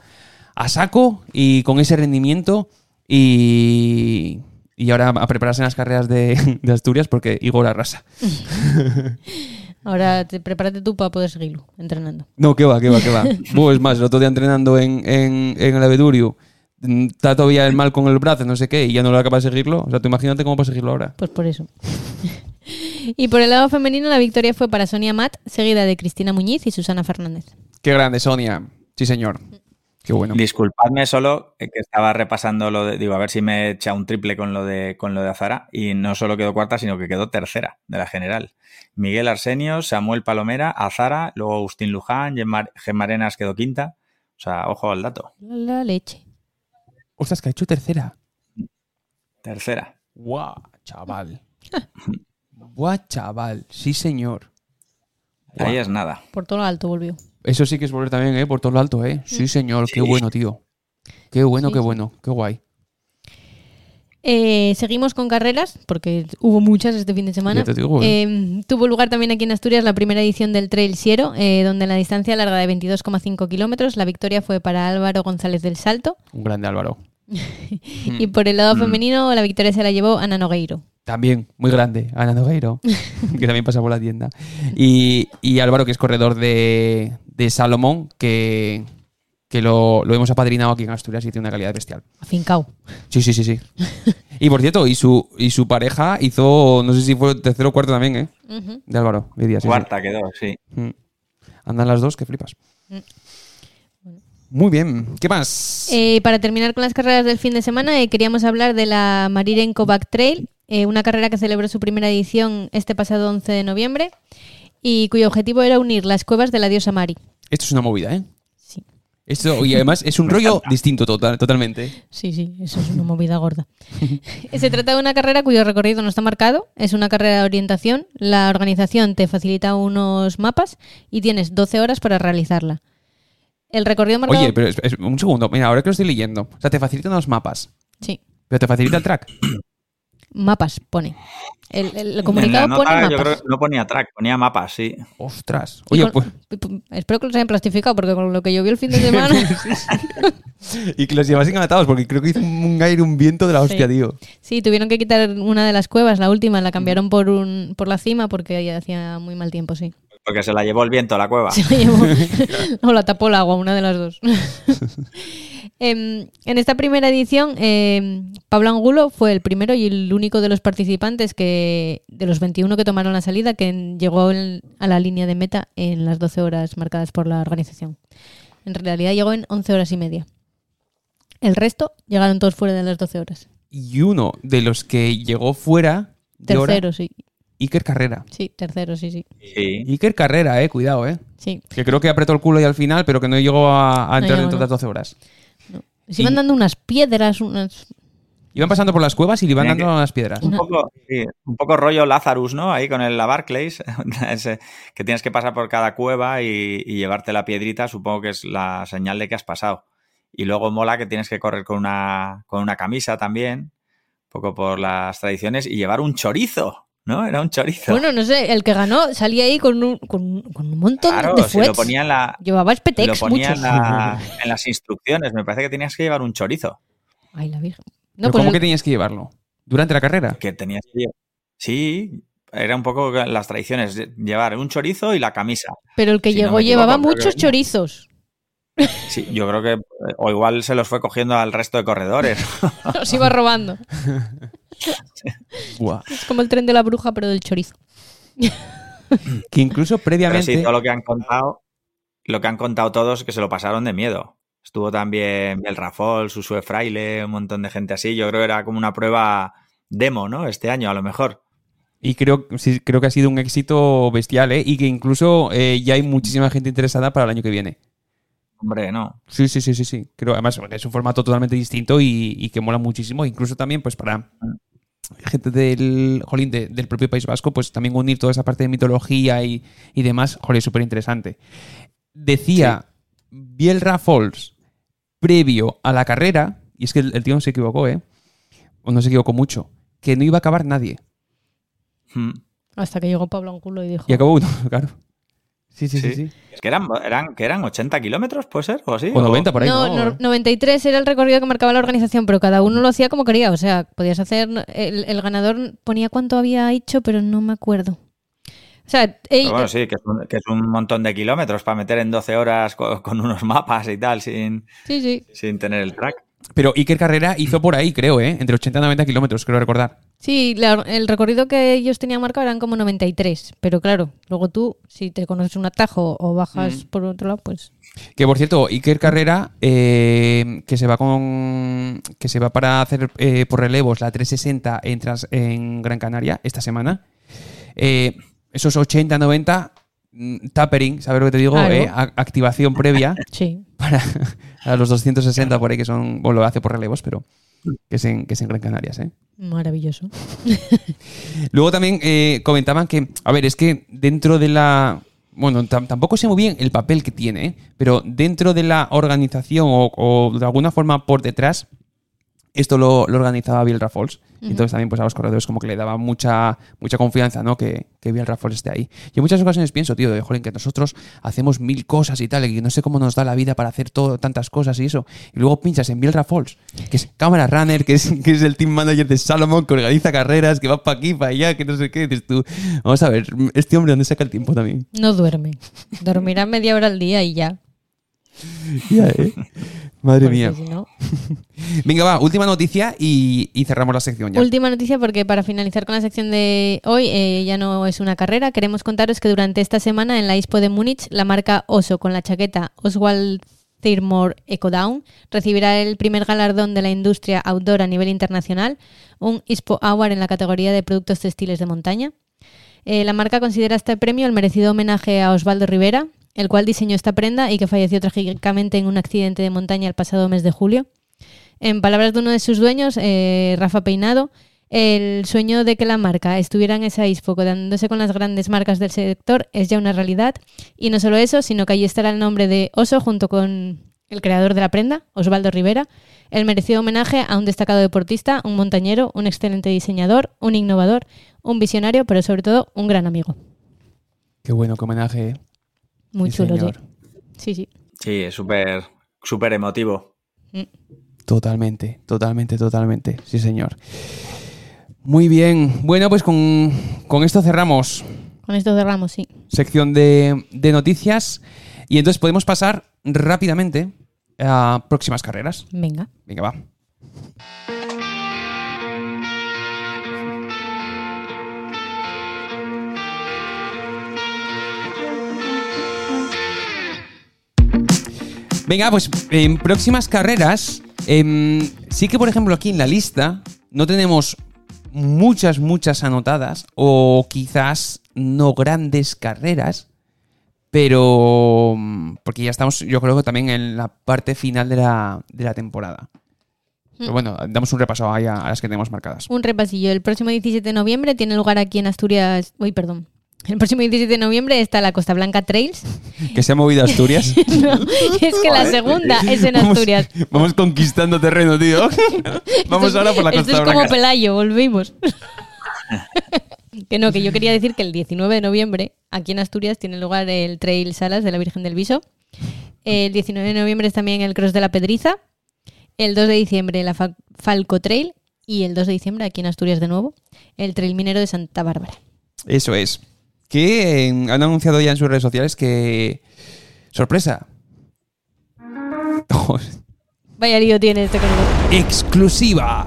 Speaker 1: a saco y con ese rendimiento. Y, y ahora a prepararse en las carreras de, de Asturias porque Igor arrasa.
Speaker 2: Ahora te, prepárate tú para poder seguirlo entrenando.
Speaker 1: No, que va, que va, que va. Bueno, es más, el otro día entrenando en, en, en el Abedurio, está todavía el mal con el brazo, no sé qué, y ya no lo acaba de seguirlo. O sea, tú imagínate cómo a seguirlo ahora.
Speaker 2: Pues por eso. y por el lado femenino, la victoria fue para Sonia Matt, seguida de Cristina Muñiz y Susana Fernández.
Speaker 1: Qué grande, Sonia. Sí, señor. Qué bueno.
Speaker 3: Disculpadme solo eh, que estaba repasando lo de. Digo, a ver si me echa un triple con lo de con lo de Azara. Y no solo quedó cuarta, sino que quedó tercera de la general. Miguel Arsenio, Samuel Palomera, Azara, luego Agustín Luján, Gemar- Gemarenas quedó quinta. O sea, ojo al dato.
Speaker 2: La leche.
Speaker 1: Ostras, que ha hecho tercera.
Speaker 3: Tercera.
Speaker 1: Guau, chaval. Guau, chaval. Sí, señor. Guau.
Speaker 3: Ahí es nada.
Speaker 2: Por todo lo alto volvió.
Speaker 1: Eso sí que es volver también, ¿eh? Por todo lo alto, ¿eh? Sí, señor. Qué bueno, tío. Qué bueno,
Speaker 2: Sí,
Speaker 1: qué bueno. Qué guay.
Speaker 2: Eh, seguimos con carreras, porque hubo muchas este fin de semana.
Speaker 1: Ya te digo, ¿eh?
Speaker 2: Eh, tuvo lugar también aquí en Asturias la primera edición del Trail Siero, eh, donde la distancia larga de 22,5 kilómetros. La victoria fue para Álvaro González del Salto.
Speaker 1: Un grande Álvaro.
Speaker 2: Y por el lado
Speaker 3: Mm.
Speaker 2: femenino, la victoria se la llevó Ana Nogueiro.
Speaker 1: También, muy grande, Ana Nogueiro, que también pasa por la tienda. Y, y Álvaro, que es corredor de, de Salomón, que, que lo, lo hemos apadrinado aquí en Asturias y tiene una calidad bestial.
Speaker 2: Afincao.
Speaker 1: Sí, sí, sí, sí. Y por cierto, y su, y su pareja hizo, no sé si fue tercero o cuarto también, ¿eh? De Álvaro, Lidia, sí, sí.
Speaker 3: Cuarta quedó, sí.
Speaker 1: Mm. Andan las dos, que flipas.
Speaker 2: Mm.
Speaker 1: Muy bien, ¿qué más?
Speaker 2: Eh, para terminar con las carreras del fin de semana, eh, queríamos hablar de la Marirenko Back Trail, eh, una carrera que celebró su primera edición este pasado 11 de noviembre y cuyo objetivo era unir las cuevas de la diosa Mari.
Speaker 1: Esto es una movida, ¿eh?
Speaker 2: Sí,
Speaker 1: Esto, y además es un rollo distinto total, totalmente.
Speaker 2: sí, sí, eso es una movida gorda. Se trata de una carrera cuyo recorrido no está marcado, es una carrera de orientación, la organización te facilita unos mapas y tienes 12 horas para realizarla. El recorrido marcado...
Speaker 1: Oye, pero un segundo, mira, ahora que lo estoy leyendo. O sea, te facilitan los mapas.
Speaker 2: Sí.
Speaker 1: Pero te facilita el track.
Speaker 2: Mapas, pone. El, comunicado pone mapas. Yo creo que
Speaker 3: no ponía track, ponía mapas, sí.
Speaker 1: Ostras. Oye, pues...
Speaker 2: Espero que los hayan plastificado, porque con lo que yo vi el fin de semana...
Speaker 1: y que los llevasen encantados, porque creo que hizo un aire, un viento de la hostia, tío.
Speaker 2: Sí, tuvieron que quitar una de las cuevas, la última, la cambiaron por, un, por la cima porque hacía muy mal tiempo, sí.
Speaker 3: Porque se la llevó el viento a la cueva.
Speaker 2: Se la llevó. o la tapó el agua, una de las dos. Em, en, esta primera edición, em, Pablo Angulo fue el primero y el único de los participantes que, de los 21 que tomaron la salida, que llegó a la línea de meta en las 12 horas marcadas por la organización. En realidad llegó en 11 horas y media. El resto llegaron todos fuera de las 12 horas.
Speaker 1: Y uno de los que llegó fuera.
Speaker 2: Tercero, sí.
Speaker 1: Iker Carrera.
Speaker 2: Sí, tercero, sí, sí,
Speaker 1: Iker Carrera, eh, cuidado, eh.
Speaker 2: Sí.
Speaker 1: Que creo que apretó el culo ya al final, pero que no llegó a, entrar dentro de las 12 horas.
Speaker 2: Se iban dando unas piedras, unas.
Speaker 1: Iban pasando por las cuevas y le iban dando unas piedras.
Speaker 3: Un poco, un poco rollo Lazarus, ¿no? Ahí con el la Barclays, que tienes que pasar por cada cueva y, llevarte la piedrita, supongo que es la señal de que has pasado. Y luego mola que tienes que correr con una, con una camisa también, un poco por las tradiciones, y llevar un chorizo. ¿No? Era un chorizo.
Speaker 2: Bueno, no sé, el que ganó salía ahí con un, con, con un montón de fuets.
Speaker 3: lo ponía en la,
Speaker 2: Llevaba Spetex,
Speaker 3: Lo ponía en, las instrucciones. Me parece que tenías que llevar un chorizo.
Speaker 2: Ay, la virgen.
Speaker 1: No, pues ¿Cómo que tenías que llevarlo? ¿Durante la carrera?
Speaker 3: Que tenías que llevar. Sí, era un poco las tradiciones, llevar un chorizo y la camisa.
Speaker 2: Pero el que llegó llevaba muchos chorizos.
Speaker 3: Sí, yo creo que. O igual se los fue cogiendo al resto de corredores.
Speaker 2: los iba robando. Es como el tren de la bruja, pero del chorizo.
Speaker 1: que incluso previamente.
Speaker 3: sí, todo lo que han contado, lo que han contado todos que se lo pasaron de miedo. Estuvo también el Rafol, Susue Fraile, un montón de gente así. Yo creo que era como una prueba demo, ¿no? Este año, a lo mejor.
Speaker 1: Y creo, sí, creo que ha sido un éxito bestial, ¿eh? Y que incluso eh, ya hay muchísima gente interesada para el año que viene.
Speaker 3: Hombre, no.
Speaker 1: Sí, sí, sí, sí, sí. Creo, además, es un formato totalmente distinto y, que mola muchísimo. Incluso también, pues, para gente del, jolín, del propio País Vasco, pues también unir toda esa parte de mitología y, demás, joder, súper interesante. Decía Biel Falls, previo a la carrera, y es que el, tío no se equivocó, ¿eh? O no se equivocó mucho, que no iba a acabar nadie.
Speaker 2: Hmm. Hasta que llegó Pablo Angulo y dijo...
Speaker 1: Y acabó uno, claro. Sí, sí, sí. sí,
Speaker 3: Es que eran, eran, que eran 80 kilómetros, ¿puede ser? ¿O así?
Speaker 1: O 90 por ahí.
Speaker 2: No, 93 era el recorrido que marcaba la organización, pero cada uno lo hacía como quería. O sea, podías hacer. El, ganador ponía cuánto había hecho, pero no me acuerdo. O sea,
Speaker 3: bueno, sí, que es, un, montón de kilómetros para meter en 12 horas con, unos mapas y tal, sin, sin tener el track.
Speaker 1: Pero Iker Carrera hizo por ahí, creo, ¿eh? Entre 80 y 90 kilómetros, creo recordar.
Speaker 2: Sí, el recorrido que ellos tenían marcado eran como 93. Pero claro, luego tú, si te conoces un atajo o bajas mm. por otro lado, pues.
Speaker 1: Que por cierto, Iker Carrera, eh, que se va con. que se va para hacer eh, por relevos la 360 entras en Gran Canaria esta semana. Eh, esos 80, 90 mm, tapering, ¿sabes lo que te digo? activación previa
Speaker 2: sí.
Speaker 1: para a los 260 por ahí que son, bueno, lo hace por relevos, pero que es en, que es en Gran Canarias. ¿eh?
Speaker 2: Maravilloso.
Speaker 1: Luego también eh, comentaban que, a ver, es que dentro de la... Bueno, tampoco sé muy bien el papel que tiene, ¿eh? pero dentro de la organización o, de alguna forma por detrás, esto lo, organizaba Bill Raffles. Entonces también pues a los corredores como que le daba mucha, mucha confianza, ¿no? Que, que Bill Raffles esté ahí. Y en muchas ocasiones pienso, tío, de joder, que nosotros hacemos mil cosas y tal, y que no sé cómo nos da la vida para hacer todo, tantas cosas y eso. Y luego pinchas en Bill Raffles, que es cámara runner, que es, que es el team manager de Salomon, que organiza carreras, que va para aquí, para allá, que no sé qué. Dices tú, vamos a ver, este hombre, ¿dónde saca el tiempo también?
Speaker 2: No duerme. Dormirá media hora al día y ya.
Speaker 1: Ya, ¿eh? Madre mía. Venga, va, última noticia y, cerramos la sección ya.
Speaker 2: Última noticia porque para finalizar con la sección de hoy eh, ya no es una carrera. Queremos contaros que durante esta semana en la Expo de Múnich la marca Oso con la chaqueta Oswald Thermore Ecodown recibirá el primer galardón de la industria outdoor a nivel internacional, un Expo Award en la categoría de productos textiles de montaña. Eh, la marca considera este premio el merecido homenaje a Osvaldo Rivera, el cual diseñó esta prenda y que falleció trágicamente en un accidente de montaña el pasado mes de julio. En palabras de uno de sus dueños, eh, Rafa Peinado, El sueño de que la marca estuviera en esa expo dándose con las grandes marcas del sector es ya una realidad. Y no solo eso, sino que allí estará el nombre de Oso junto con el creador de la prenda, Osvaldo Rivera, el merecido homenaje a un destacado deportista, un montañero, un excelente diseñador, un innovador, un visionario, pero sobre todo un gran amigo.
Speaker 1: Qué bueno, qué homenaje.
Speaker 2: Muy chulo, sí. Sí, sí.
Speaker 3: Sí, es súper, súper emotivo. Mm.
Speaker 1: Totalmente, totalmente, totalmente. Sí, señor. Muy bien. Bueno, pues con, esto cerramos.
Speaker 2: Con esto cerramos, sí.
Speaker 1: Sección de, de noticias. Y entonces podemos pasar rápidamente a próximas carreras.
Speaker 2: Venga.
Speaker 1: Venga, va. Venga, pues en próximas carreras, em, sí que por ejemplo aquí en la lista no tenemos muchas, muchas anotadas o quizás no grandes carreras, pero mm, porque ya estamos, yo creo que también en la parte final de la, de la temporada. Pero bueno, damos un repaso ahí a, las que tenemos marcadas.
Speaker 2: Un repasillo. El próximo 17 de noviembre tiene lugar aquí en Asturias. Uy, perdón. El próximo 17 de noviembre está la Costa Blanca Trails.
Speaker 1: ¿Que se ha movido Asturias?
Speaker 2: no, es que la segunda es en Asturias.
Speaker 1: Vamos, conquistando terreno, tío. vamos ahora por la Costa
Speaker 2: Blanca.
Speaker 1: Esto
Speaker 2: es como Pelayo, volvimos. que no, que yo quería decir que el 19 de noviembre aquí en Asturias tiene lugar el Trail Salas de la Virgen del Viso. El 19 de noviembre es también el Cross de la Pedriza. El 2 de diciembre la Falco Trail. Y el 2 de diciembre, aquí en Asturias de nuevo, el Trail Minero de Santa Bárbara.
Speaker 1: Eso es. Que han anunciado ya en sus redes sociales que. ¡Sorpresa!
Speaker 2: Vaya lío tiene este
Speaker 1: ¡Exclusiva!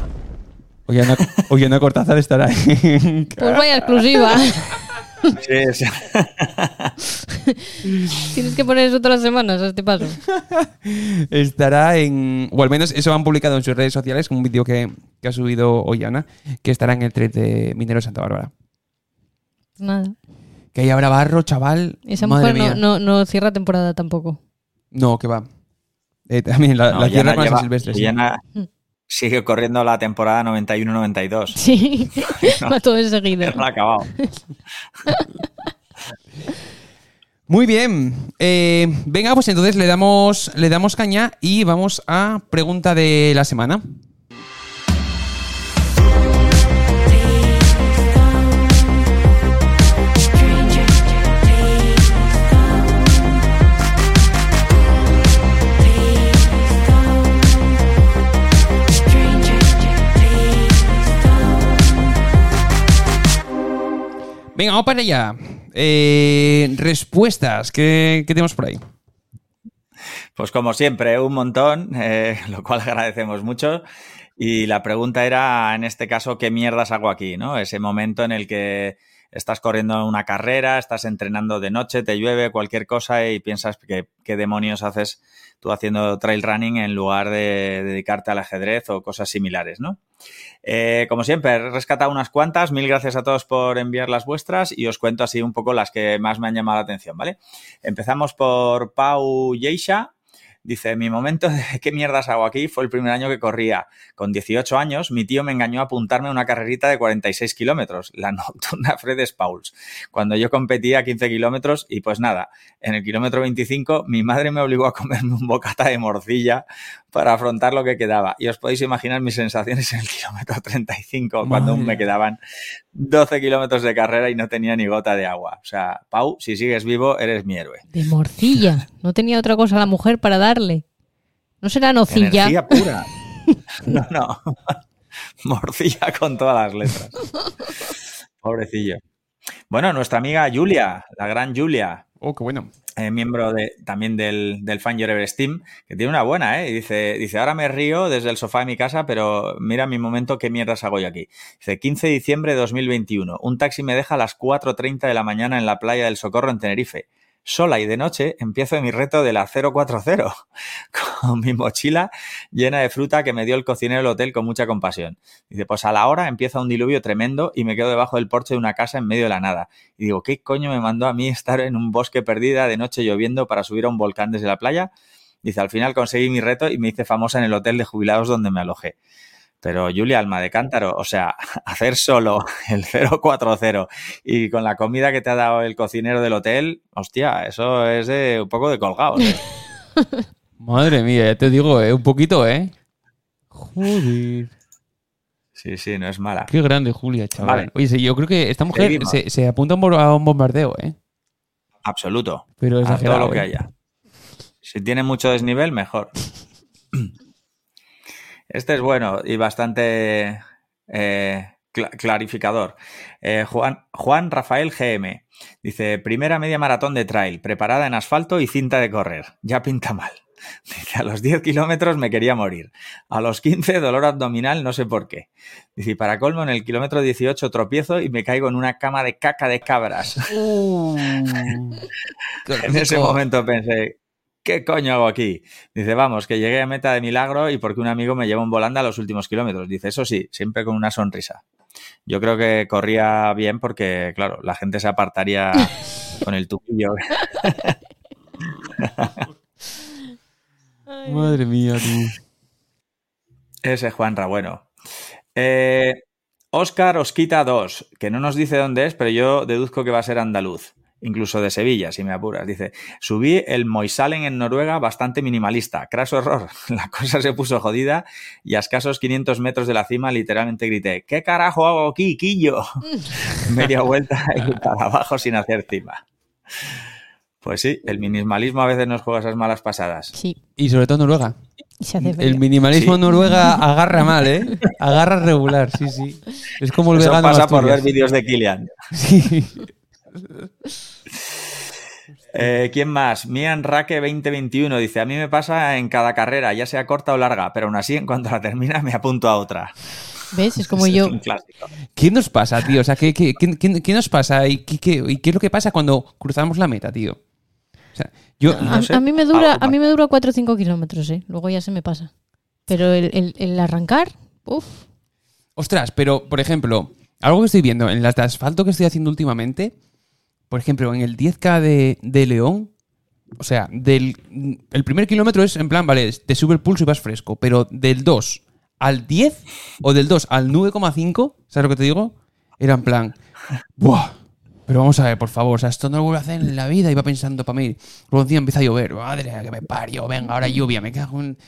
Speaker 1: Ollana, Cortázar estará
Speaker 2: ahí. Pues vaya exclusiva. Sí, Tienes que poner eso todas las semanas a este paso.
Speaker 1: Estará en. O al menos eso han publicado en sus redes sociales, un vídeo que, ha subido Ollana, que estará en el tren de Minero Santa Bárbara.
Speaker 2: Nada.
Speaker 1: Que ahí habrá barro, chaval.
Speaker 2: Esa mujer no, no, cierra temporada tampoco.
Speaker 1: No, que va. Eh, también la, tierra más silvestre.
Speaker 3: Mm sigue corriendo la temporada 91-92.
Speaker 2: Sí, va todo.
Speaker 3: No ha acabado.
Speaker 1: Muy bien. Eh, venga, pues entonces le damos, le damos caña y vamos a pregunta de la semana. Venga, vamos para allá. Eh, respuestas, ¿qué, tenemos por ahí?
Speaker 3: Pues como siempre, un montón, eh, lo cual agradecemos mucho. Y la pregunta era, en este caso, ¿qué mierdas hago aquí? ¿no? Ese momento en el que estás corriendo una carrera, estás entrenando de noche, te llueve, cualquier cosa y piensas que qué demonios haces tú haciendo trail running en lugar de dedicarte al ajedrez o cosas similares, ¿no? Eh, como siempre, he rescatado unas cuantas. Mil gracias a todos por enviar las vuestras y os cuento así un poco las que más me han llamado la atención, ¿vale? Empezamos por Pau Yeisha, Dice, mi momento de qué mierdas hago aquí fue el primer año que corría. Con 18 años, mi tío me engañó a apuntarme una carrerita de 46 kilómetros, la nocturna Fredes Pauls, cuando yo competía 15 kilómetros y pues nada, en el kilómetro 25 mi madre me obligó a comerme un bocata de morcilla para afrontar lo que quedaba. Y os podéis imaginar mis sensaciones en el kilómetro 35, cuando aún me quedaban 12 kilómetros de carrera y no tenía ni gota de agua. O sea, Pau, si sigues vivo, eres mi héroe.
Speaker 2: De morcilla. No tenía otra cosa la mujer para darle. ¿No será nocilla?
Speaker 3: Energía pura. No, no. Morcilla con todas las letras. Pobrecillo. Bueno, nuestra amiga Julia, la gran Julia.
Speaker 1: Oh, qué bueno.
Speaker 3: Eh, miembro de, también del, del Fan Your Everest Team, que tiene una buena, ¿eh? Dice, dice, ahora me río desde el sofá de mi casa, pero mira mi momento, qué mierdas hago yo aquí. Dice, 15 de diciembre de 2021, un taxi me deja a las 4.30 de la mañana en la playa del Socorro en Tenerife sola y de noche, empiezo mi reto de la 040, con mi mochila llena de fruta que me dio el cocinero del hotel con mucha compasión. Dice, pues a la hora empieza un diluvio tremendo y me quedo debajo del porche de una casa en medio de la nada. Y digo, ¿qué coño me mandó a mí estar en un bosque perdida de noche lloviendo para subir a un volcán desde la playa? Dice, al final conseguí mi reto y me hice famosa en el hotel de jubilados donde me alojé. Pero Julia Alma de Cántaro, o sea, hacer solo el 040 y con la comida que te ha dado el cocinero del hotel, hostia, eso es de un poco de colgado. ¿eh?
Speaker 1: Madre mía, ya te digo, ¿eh? un poquito, ¿eh? Joder.
Speaker 3: Sí, sí, no es mala.
Speaker 1: Qué grande, Julia, chaval. Oye, yo creo que esta mujer se, apunta a un bombardeo, ¿eh?
Speaker 3: Absoluto.
Speaker 1: Pero es
Speaker 3: todo lo que ¿eh? haya. Si tiene mucho desnivel, mejor. Este es bueno y bastante eh, clarificador. Eh, Juan, Juan Rafael GM dice: Primera media maratón de trail, preparada en asfalto y cinta de correr. Ya pinta mal. Dice, a los 10 kilómetros me quería morir. A los 15, dolor abdominal, no sé por qué. Dice, para colmo, en el kilómetro 18 tropiezo y me caigo en una cama de caca de cabras. Uh. en ese momento pensé, ¿qué coño hago aquí? Dice, vamos, que llegué a meta de milagro y porque un amigo me llevó en volanda a los últimos kilómetros. Dice, eso sí, siempre con una sonrisa. Yo creo que corría bien porque, claro, la gente se apartaría con el tuquillo.
Speaker 1: Madre mía, tú.
Speaker 3: Ese Juanra, bueno. Eh, Oscar Osquita 2, que no nos dice dónde es, pero yo deduzco que va a ser andaluz, incluso de Sevilla, si me apuras. Dice, subí el Moisalen en Noruega bastante minimalista. Craso error. La cosa se puso jodida y a escasos 500 metros de la cima literalmente grité, ¿qué carajo hago aquí, quillo? Media vuelta y para abajo sin hacer cima. Pues sí, el minimalismo a veces nos juega esas malas pasadas.
Speaker 2: Sí.
Speaker 1: Y sobre todo Noruega. el minimalismo en Noruega agarra mal, ¿eh? Agarra regular, sí, sí. Es como el
Speaker 3: Eso
Speaker 1: vegano
Speaker 3: pasa por ver vídeos de Kilian. Sí. Eh, ¿Quién más? Mian Raque 2021 dice: A mí me pasa en cada carrera, ya sea corta o larga, pero aún así, en cuanto la termina, me apunto a otra.
Speaker 2: ¿Ves? Es como yo.
Speaker 1: ¿Qué nos pasa, tío? O sea, ¿qué, qué, qué, nos pasa? ¿Y qué, ¿Y qué es lo que pasa cuando cruzamos la meta, tío? yo,
Speaker 2: a, mí me dura, a mí me dura 4 o 5 kilómetros, ¿eh? Luego ya se me pasa. Pero el, arrancar, uff.
Speaker 1: Ostras, pero por ejemplo, algo que estoy viendo en las de asfalto que estoy haciendo últimamente, por ejemplo, en el 10K de, León, o sea, del el primer kilómetro es en plan, vale, te sube el pulso y vas fresco, pero del 2 al 10 o del 2 al 9,5, ¿sabes lo que te digo? Era en plan, ¡buah! Pero vamos a ver, por favor, o sea, esto no lo vuelvo a hacer en la vida. Iba pensando para mí. Luego día empieza a llover. Madre que me parió, venga, ahora lluvia, me cago en.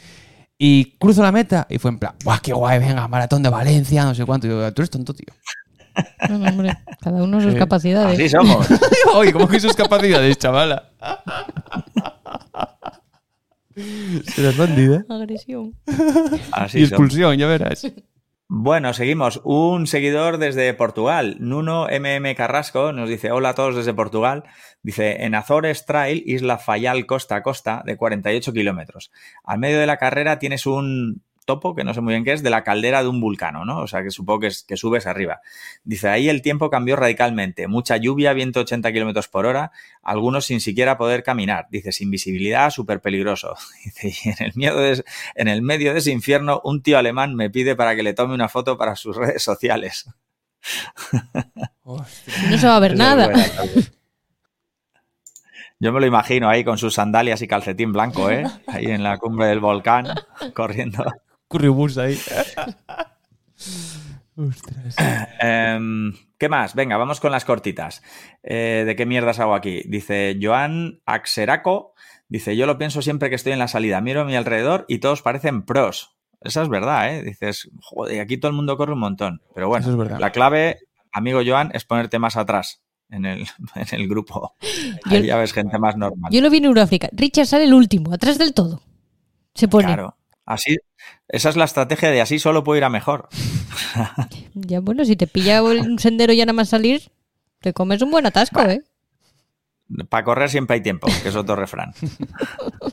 Speaker 1: Y cruzo la meta y fue en plan, ¡guau, qué guay! Venga, maratón de Valencia, no sé cuánto. Y yo, tú eres tonto, tío.
Speaker 2: No, hombre, cada uno sus capacidades.
Speaker 3: Así somos.
Speaker 1: Oye, ¿cómo que sus capacidades, chavala? Serás bandida.
Speaker 2: Agresión.
Speaker 3: Así
Speaker 1: y expulsión, ya verás.
Speaker 3: Bueno, seguimos. Un seguidor desde Portugal, Nuno MM Carrasco, nos dice, hola a todos desde Portugal. Dice, en Azores Trail, Isla Fayal, costa a costa, de 48 kilómetros. Al medio de la carrera tienes un topo, que no sé muy bien qué es, de la caldera de un vulcano, ¿no? O sea, que supongo que, es, que subes arriba. Dice, ahí el tiempo cambió radicalmente. Mucha lluvia, viento 80 kilómetros por hora, algunos sin siquiera poder caminar. Dice, sin visibilidad, súper peligroso. Dice, y en el, miedo en el medio de ese infierno, un tío alemán me pide para que le tome una foto para sus redes sociales.
Speaker 2: No se va a ver nada.
Speaker 3: Yo me lo imagino ahí con sus sandalias y calcetín blanco, ¿eh? Ahí en la cumbre del volcán, corriendo
Speaker 1: currybus ahí.
Speaker 3: Em, ¿Qué más? Venga, vamos con las cortitas. Eh, ¿De qué mierdas hago aquí? Dice Joan Axeraco. Dice, yo lo pienso siempre que estoy en la salida. Miro a mi alrededor y todos parecen pros. Esa es verdad, ¿eh? Dices, joder, aquí todo el mundo corre un montón. Pero bueno, la clave, amigo Joan, es ponerte más atrás en el, grupo. Ahí ya ves gente más normal.
Speaker 2: Yo lo vi en Euroáfrica. Richard sale el último, atrás del todo. Se pone.
Speaker 3: Claro. Así, esa es la estrategia de así solo puedo ir a mejor.
Speaker 2: ya bueno, si te pilla un sendero y ya nada más salir, te comes un buen atasco, ¿eh?
Speaker 3: Para correr siempre hay tiempo, que es otro refrán.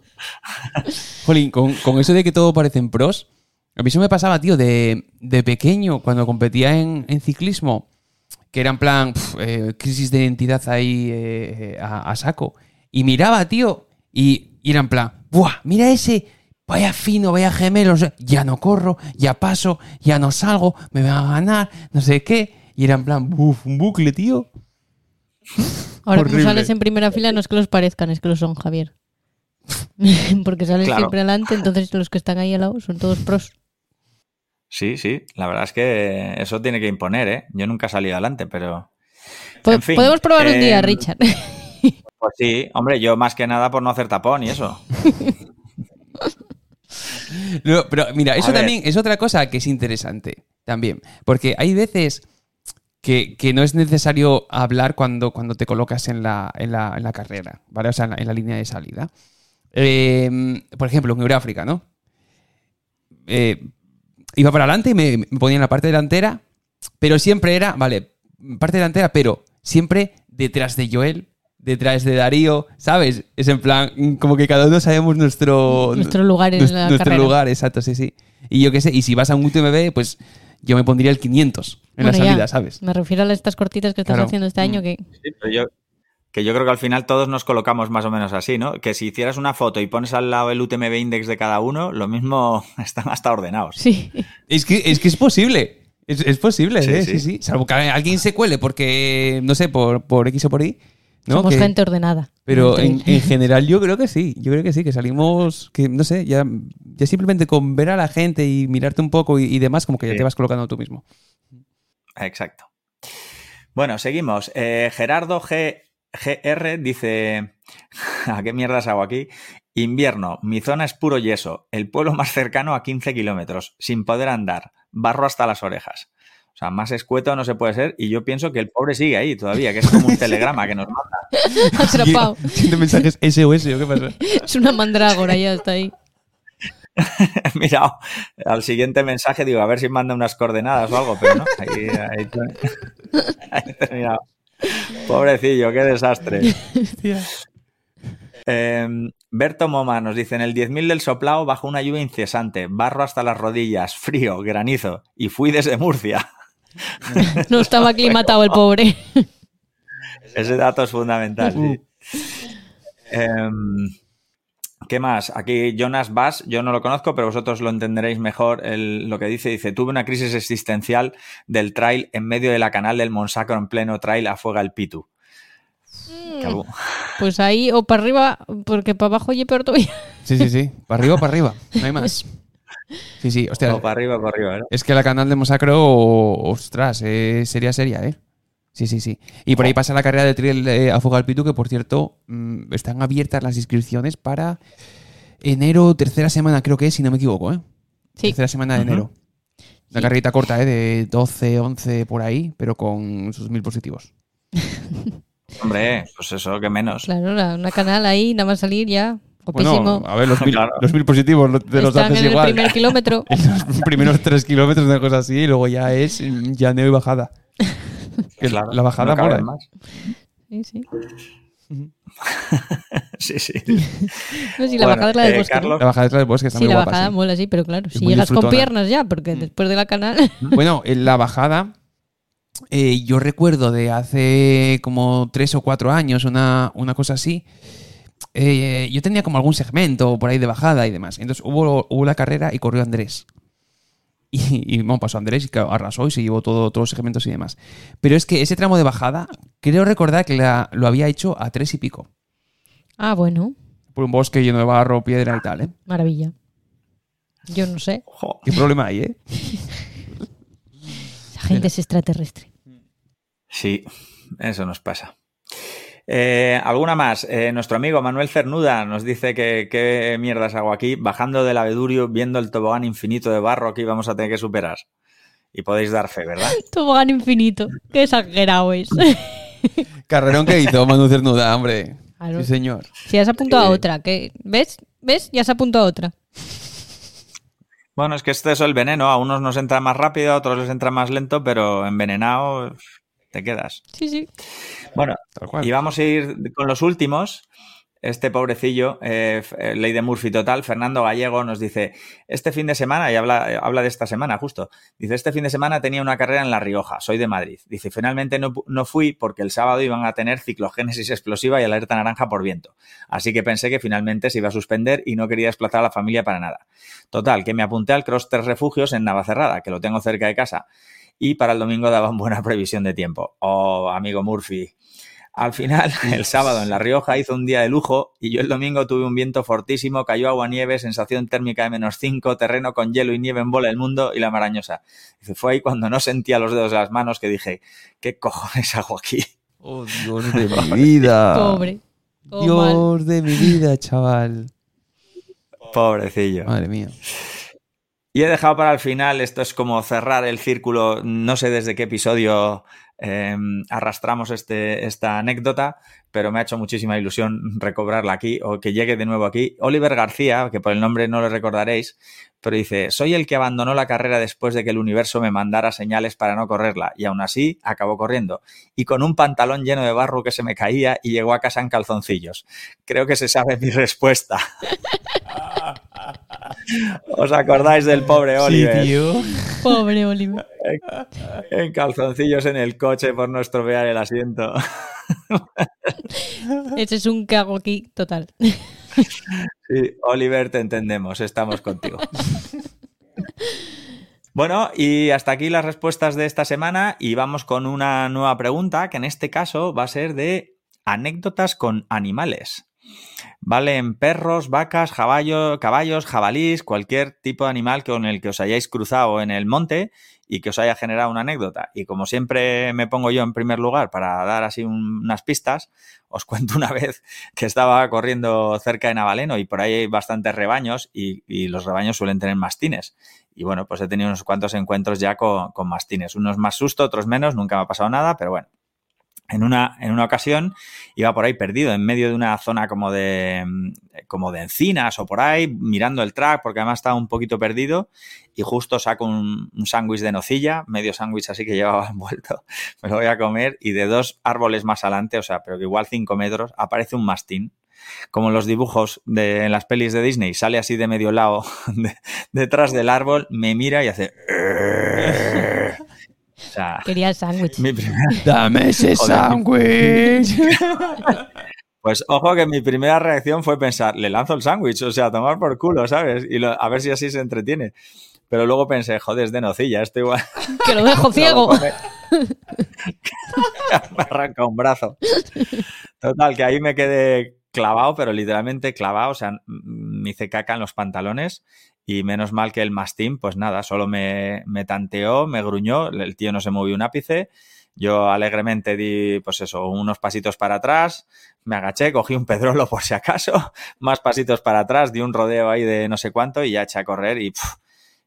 Speaker 1: Jolín, con, eso de que todo parecen pros, a mí eso me pasaba, tío, de, pequeño, cuando competía en, ciclismo, que era en plan eh, crisis de identidad ahí eh, a, saco. Y miraba, tío, y, y era en plan, ¡buah! Mira ese vaya fino, vaya gemelos, ya no corro, ya paso, ya no salgo, me van a ganar, no sé qué. Y era en plan, uff, un bucle, tío.
Speaker 2: Ahora tú sales en primera fila no es que los parezcan, es que lo son, Javier. Porque sales siempre adelante, entonces los que están ahí al lado son todos pros.
Speaker 3: Sí, sí, la verdad es que eso tiene que imponer, ¿eh? Yo nunca he salido adelante, pero...
Speaker 2: Podemos probar un día, em, Richard.
Speaker 3: Pues sí, hombre, yo más que nada por no hacer tapón y eso.
Speaker 1: pero mira, eso también es otra cosa que es interesante también, porque hay veces que, no es necesario hablar cuando, cuando te colocas en la, en la, carrera, ¿vale? O sea, en la, línea de salida. Em, por ejemplo, en Euráfrica, ¿no? Eh, iba para adelante y me, ponía en la parte delantera, pero siempre era, vale, parte delantera, pero siempre detrás de Joel, detrás de Darío, ¿sabes? Es en plan, como que cada uno sabemos nuestro...
Speaker 2: Nuestro lugar en la
Speaker 1: Nuestro lugar, exacto, sí, sí. Y yo qué sé, y si vas a un UTMB, pues yo me pondría el 500 en la salida, ¿sabes?
Speaker 2: Me refiero a estas cortitas que estás haciendo este año mm. que...
Speaker 3: Sí, pero yo, que yo creo que al final todos nos colocamos más o menos así, ¿no? Que si hicieras una foto y pones al lado el UTMB index de cada uno, lo mismo están hasta ordenados.
Speaker 2: Sí.
Speaker 1: Es que es, que es posible. Es, posible, sí, ¿eh? sí. sí, Salvo que alguien se cuele porque, no sé, por, por X o por Y.
Speaker 2: Somos gente ordenada.
Speaker 1: Pero en, general yo creo que sí, yo creo que sí, que salimos, que no sé, ya, ya simplemente con ver a la gente y mirarte un poco y, demás, como que ya te vas colocando tú mismo.
Speaker 3: Exacto. Bueno, seguimos. Eh, Gerardo G. GR dice, ¿a qué mierdas hago aquí? Invierno, mi zona es puro yeso, el pueblo más cercano a 15 kilómetros, sin poder andar, barro hasta las orejas. O sea, más escueto no se puede ser. Y yo pienso que el pobre sigue ahí todavía, que es como un telegrama que nos manda.
Speaker 2: Atrapado.
Speaker 1: Tiene mensajes SOS o qué pasa.
Speaker 2: Es una mandrágora, ya está ahí.
Speaker 3: Mira, al siguiente mensaje digo, a ver si manda unas coordenadas o algo, pero no. Ahí, ahí, ahí terminado. Pobrecillo, qué desastre. Em, Berto Moma nos dice, en el 10.000 del soplao bajo una lluvia incesante, barro hasta las rodillas, frío, granizo, y fui desde Murcia.
Speaker 2: No estaba aclimatado el pobre.
Speaker 3: Ese dato es fundamental, sí. Em, ¿Qué más? Aquí Jonas Bass, yo no lo conozco, pero vosotros lo entenderéis mejor. lo que dice, dice, tuve una crisis existencial del trail en medio de la canal del Monsacro en pleno trail a fuega el Pitu.
Speaker 2: Mm. Pues ahí o para arriba, porque para abajo y peor todavía.
Speaker 1: Sí, sí, sí. Para arriba o para arriba. No hay más. Sí, sí, hostia.
Speaker 3: O para arriba para arriba.
Speaker 1: Es que la canal del Monsacro, ostras, eh, sería seria, ¿eh? Sí, sí, sí. Y por ahí pasa la carrera de triel eh, a Fuga al Pitu, que por cierto, mm, están abiertas las inscripciones para enero, tercera semana, creo que es, si no me equivoco, ¿eh? Sí. Tercera semana de enero. Una carrerita corta, ¿eh? De 12, 11 por ahí, pero con sus mil positivos.
Speaker 3: Hombre, pues eso, que menos.
Speaker 2: Claro, una canal ahí, nada más salir ya.
Speaker 1: Bueno, a ver, los mil, positivos de los haces igual.
Speaker 2: el primer kilómetro.
Speaker 1: los primeros tres kilómetros, una cosa así, y luego ya es llaneo y bajada. la, bajada no mola. Más.
Speaker 2: Sí, sí.
Speaker 3: sí, sí.
Speaker 2: No, sí, la bajada es la del eh, bosque.
Speaker 1: La bajada es la del bosque, está
Speaker 2: sí,
Speaker 1: muy
Speaker 2: la
Speaker 1: bajada
Speaker 2: mola, sí, pero claro, si llegas con piernas ya, porque mm. después de la canal.
Speaker 1: bueno, en la bajada, eh, yo recuerdo de hace como tres o cuatro años, una, una cosa así. Eh, yo tenía como algún segmento por ahí de bajada y demás. Entonces hubo, hubo la carrera y corrió Andrés. Y, y bueno, pasó Andrés y arrasó y se llevó todo, todos los segmentos y demás. Pero es que ese tramo de bajada, creo recordar que lo había hecho a tres y pico.
Speaker 2: Ah, bueno.
Speaker 1: Por un bosque lleno de barro, piedra y tal, ¿eh?
Speaker 2: Maravilla. Yo no sé.
Speaker 1: ¿Qué problema hay, eh?
Speaker 2: Esa gente es extraterrestre.
Speaker 3: Sí, eso nos pasa. Eh, ¿Alguna más? Eh, nuestro amigo Manuel Cernuda nos dice que qué mierdas hago aquí, bajando del abedurio, viendo el tobogán infinito de barro que vamos a tener que superar. Y podéis dar fe, ¿verdad?
Speaker 2: tobogán infinito. Qué exagerado es.
Speaker 1: Carrerón que hizo Manuel Cernuda, hombre. Sí, señor.
Speaker 2: Si ya se apuntado a otra. ¿qué? ¿Ves? ¿Ves? Ya se apuntado a otra.
Speaker 3: Bueno, es que este es el veneno. A unos nos entra más rápido, a otros les entra más lento, pero envenenado te quedas.
Speaker 2: Sí, sí.
Speaker 3: Bueno, y vamos a ir con los últimos. Este pobrecillo, eh, eh, ley de Murphy total, Fernando Gallego nos dice, este fin de semana, y habla, habla de esta semana justo, dice, este fin de semana tenía una carrera en La Rioja, soy de Madrid. Dice, finalmente no, no fui porque el sábado iban a tener ciclogénesis explosiva y alerta naranja por viento. Así que pensé que finalmente se iba a suspender y no quería desplazar a la familia para nada. Total, que me apunté al Cross Tres Refugios en Navacerrada, que lo tengo cerca de casa y para el domingo daban buena previsión de tiempo. Oh, amigo Murphy. Al final, el sábado en La Rioja hizo un día de lujo y yo el domingo tuve un viento fortísimo, cayó agua nieve, sensación térmica de menos 5, terreno con hielo y nieve en bola del mundo y la marañosa. Dice, fue ahí cuando no sentía los dedos de las manos que dije, ¿qué cojones hago aquí?
Speaker 1: Oh, Dios de mi vida.
Speaker 2: Pobre.
Speaker 1: Dios de mi vida, chaval.
Speaker 3: Pobrecillo.
Speaker 1: Madre mía.
Speaker 3: Y he dejado para el final, esto es como cerrar el círculo, no sé desde qué episodio Em, arrastramos este, esta anécdota, pero me ha hecho muchísima ilusión recobrarla aquí o que llegue de nuevo aquí. Oliver García, que por el nombre no lo recordaréis, pero dice, soy el que abandonó la carrera después de que el universo me mandara señales para no correrla y aún así acabó corriendo y con un pantalón lleno de barro que se me caía y llegó a casa en calzoncillos. Creo que se sabe mi respuesta. ¿Os acordáis del pobre Oliver?
Speaker 2: Pobre Oliver.
Speaker 3: En calzoncillos en el coche por no estropear el asiento.
Speaker 2: Ese es un cago aquí total.
Speaker 3: Sí, Oliver, te entendemos, estamos contigo. Bueno, y hasta aquí las respuestas de esta semana y vamos con una nueva pregunta que en este caso va a ser de anécdotas con animales. Valen perros, vacas, caballos, jabalís, cualquier tipo de animal con el que os hayáis cruzado en el monte y que os haya generado una anécdota. Y como siempre me pongo yo en primer lugar para dar así unas pistas, os cuento una vez que estaba corriendo cerca de Navaleno y por ahí hay bastantes rebaños y, los rebaños suelen tener mastines. Y bueno, pues he tenido unos cuantos encuentros ya con, con mastines. Unos más susto, otros menos, nunca me ha pasado nada, pero bueno, en una, en una ocasión iba por ahí perdido, en medio de una zona como de, como de encinas o por ahí, mirando el track, porque además estaba un poquito perdido, y justo saco un, sándwich de nocilla, medio sándwich así que llevaba envuelto, me lo voy a comer, y de dos árboles más adelante, o sea, pero que igual cinco metros, aparece un mastín. Como en los dibujos de, en las pelis de Disney, sale así de medio lado detrás del árbol, me mira y hace...
Speaker 2: Quería el sándwich.
Speaker 1: Dame ese sándwich.
Speaker 3: Pues ojo que mi primera reacción fue pensar, le lanzo el sándwich, o sea, tomar por culo, ¿sabes? Y a ver si así se entretiene. Pero luego pensé, joder, es de nocilla, esto igual.
Speaker 2: Que lo dejo ciego.
Speaker 3: me arranca un brazo. Total, que ahí me quedé clavado, pero literalmente clavado, o sea, me hice caca en los pantalones y menos mal que el mastín, pues nada, solo me, me tanteó, me gruñó, el tío no se movió un ápice. Yo alegremente di, pues eso, unos pasitos para atrás, me agaché, cogí un pedrolo por si acaso, más pasitos para atrás, di un rodeo ahí de no sé cuánto y ya eché a correr y,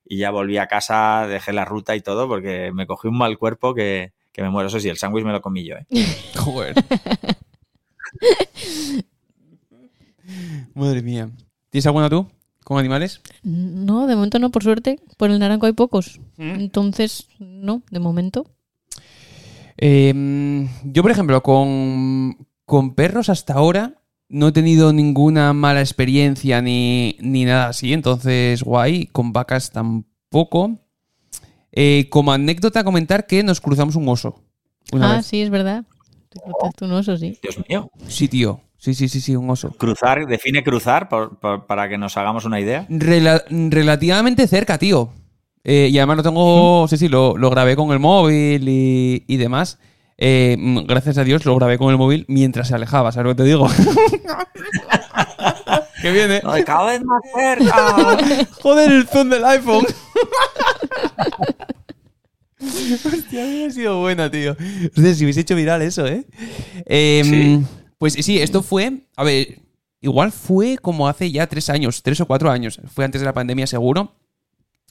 Speaker 3: y ya volví a casa, dejé la ruta y todo porque me cogí un mal cuerpo que, que me muero. Eso sí, el sándwich me lo comí yo, ¿eh?
Speaker 1: Joder. Madre mía. ¿Tienes alguna tú? ¿Con animales?
Speaker 2: No, de momento no, por suerte. Por el naranjo hay pocos. ¿Mm? Entonces, no, de momento.
Speaker 1: Em, yo, por ejemplo, con, perros hasta ahora no he tenido ninguna mala experiencia ni, nada así. Entonces, guay. Con vacas tampoco. Eh, como anécdota, comentar que nos cruzamos un oso.
Speaker 2: ah, sí, es verdad. Te cruzaste un oso, sí.
Speaker 3: Dios mío.
Speaker 1: Sí, tío. Sí, sí, sí, sí, un oso.
Speaker 3: Cruzar, define cruzar para que nos hagamos una idea.
Speaker 1: relativamente cerca, tío. Eh, y además lo tengo, sí, sí, lo, grabé con el móvil y, demás. Eh, gracias a Dios lo grabé con el móvil mientras se alejaba, ¿sabes lo que te digo? que viene.
Speaker 3: cada vez más cerca.
Speaker 1: Joder, el zoom del iPhone. Hostia, había sido buena, tío. Hostia, si hubiese hecho viral eso, ¿eh? eh sí. Pues sí, esto fue, a ver, igual fue como hace ya tres años, tres o cuatro años, fue antes de la pandemia seguro,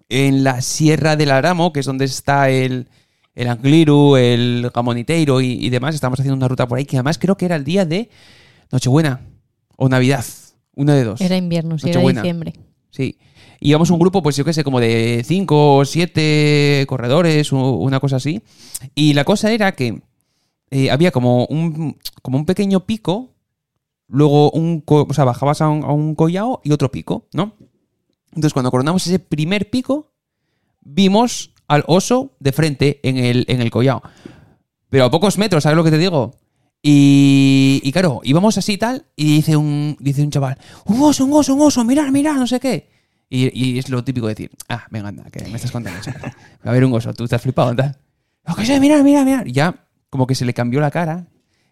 Speaker 1: en la Sierra del Aramo, que es donde está el, el Angliru, el Gamoniteiro y, demás, estamos haciendo una ruta por ahí, que además creo que era el día de Nochebuena o Navidad, una de dos.
Speaker 2: Era invierno, sí, era diciembre.
Speaker 1: Sí. Íbamos un grupo, pues yo qué sé, como de cinco o siete corredores, una cosa así. Y la cosa era que eh, había como un, como un pequeño pico, luego un, o sea, bajabas a un, collao y otro pico, ¿no? Entonces, cuando coronamos ese primer pico, vimos al oso de frente en el, en el collao. Pero a pocos metros, ¿sabes lo que te digo? Y, y claro, íbamos así y tal, y dice un, dice un chaval, un oso, un oso, un oso, mirar, mirar, no sé qué. Y, es lo típico de decir, ah, venga, anda, que me estás contando. Va a haber un oso, tú estás flipado, tal. Lo que sé, mirar, mirar, mirar. Ya como que se le cambió la cara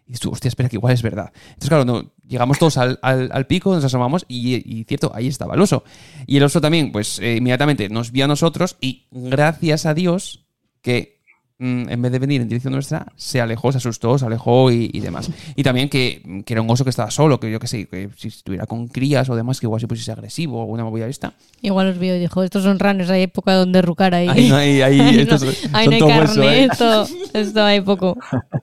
Speaker 1: Y dices hostia, espera, que igual es verdad. Entonces, claro, no, llegamos todos al, al, pico, nos asomamos y, cierto, ahí estaba el oso. Y el oso también, pues eh, inmediatamente nos vio a nosotros y gracias a Dios que en vez de venir en dirección nuestra, se alejó, se asustó, se alejó y, demás. Y también que, era un oso que estaba solo, que yo que sé, que si estuviera con crías o demás, que igual se pusiese agresivo o alguna movida esta.
Speaker 2: Igual os vio y dijo, estos son runners, hay época donde rucar ahí.
Speaker 1: Ahí no hay, ahí, estos,
Speaker 2: ahí no hay carne, ¿eh? esto, esto hay poco.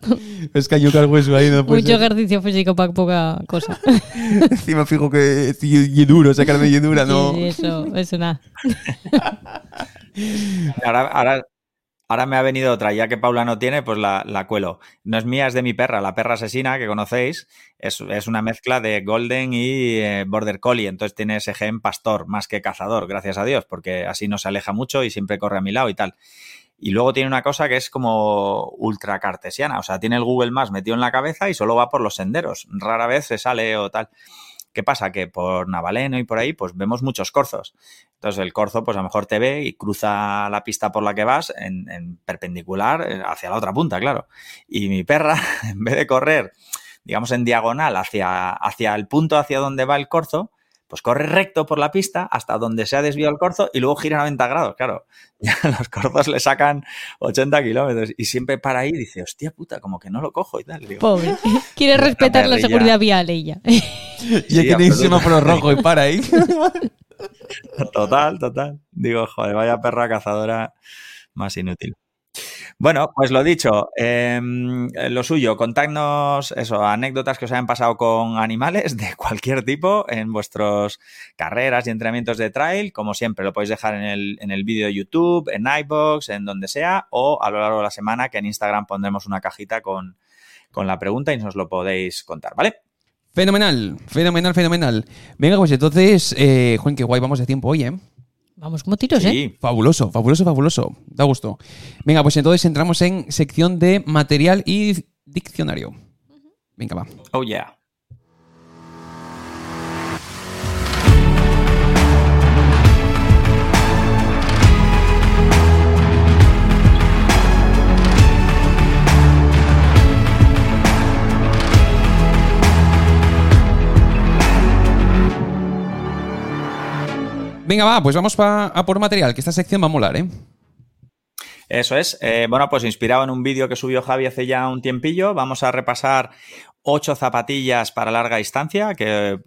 Speaker 1: es que hay hueso ahí, no
Speaker 2: Mucho ejercicio físico para poca cosa.
Speaker 1: Encima fijo que y, duro, esa carne y dura, ¿no?
Speaker 2: Sí, eso, eso nada.
Speaker 3: ahora, ahora Ahora me ha venido otra, ya que Paula no tiene, pues la, cuelo. No es mía, es de mi perra, la perra asesina que conocéis. Es, una mezcla de Golden y eh, Border Collie, entonces tiene ese gen pastor más que cazador, gracias a Dios, porque así no se aleja mucho y siempre corre a mi lado y tal. Y luego tiene una cosa que es como ultra cartesiana, o sea, tiene el Google Maps metido en la cabeza y solo va por los senderos. Rara vez se sale o tal. ¿Qué pasa? Que por Navaleno y por ahí, pues vemos muchos corzos. Entonces el corzo, pues a lo mejor te ve y cruza la pista por la que vas en, perpendicular eh, hacia la otra punta, claro. Y mi perra, en vez de correr, digamos, en diagonal hacia, hacia el punto hacia donde va el corzo, pues corre recto por la pista hasta donde se ha desviado el corzo y luego gira 90 grados, claro. Ya los corzos le sacan 80 kilómetros y siempre para ahí dice, hostia puta, como que no lo cojo y tal.
Speaker 2: Pobre. Quiere respetar la seguridad vial ella.
Speaker 1: y sí, que tiene por rojo y para ahí.
Speaker 3: Total, total. Digo, joder, vaya perra cazadora más inútil. Bueno, pues lo dicho, em, lo suyo, contadnos eso, anécdotas que os hayan pasado con animales de cualquier tipo en vuestras carreras y entrenamientos de trail. Como siempre, lo podéis dejar en el, en el vídeo de YouTube, en iBox, en donde sea, o a lo largo de la semana que en Instagram pondremos una cajita con, la pregunta y nos lo podéis contar, ¿vale?
Speaker 1: Fenomenal, fenomenal, fenomenal. Venga, pues entonces, eh, Juan, qué guay, vamos de tiempo hoy, ¿eh?
Speaker 2: Vamos como tiros, ¿eh?
Speaker 1: Fabuloso, fabuloso, fabuloso. Da gusto. Venga, pues entonces entramos en sección de material y diccionario. Venga, va.
Speaker 3: Oh, yeah.
Speaker 1: Venga, va, pues vamos a por material, que esta sección va a molar, ¿eh?
Speaker 3: Eso es. Eh, bueno, pues inspirado en un vídeo que subió Javi hace ya un tiempillo, vamos a repasar ocho zapatillas para larga distancia, que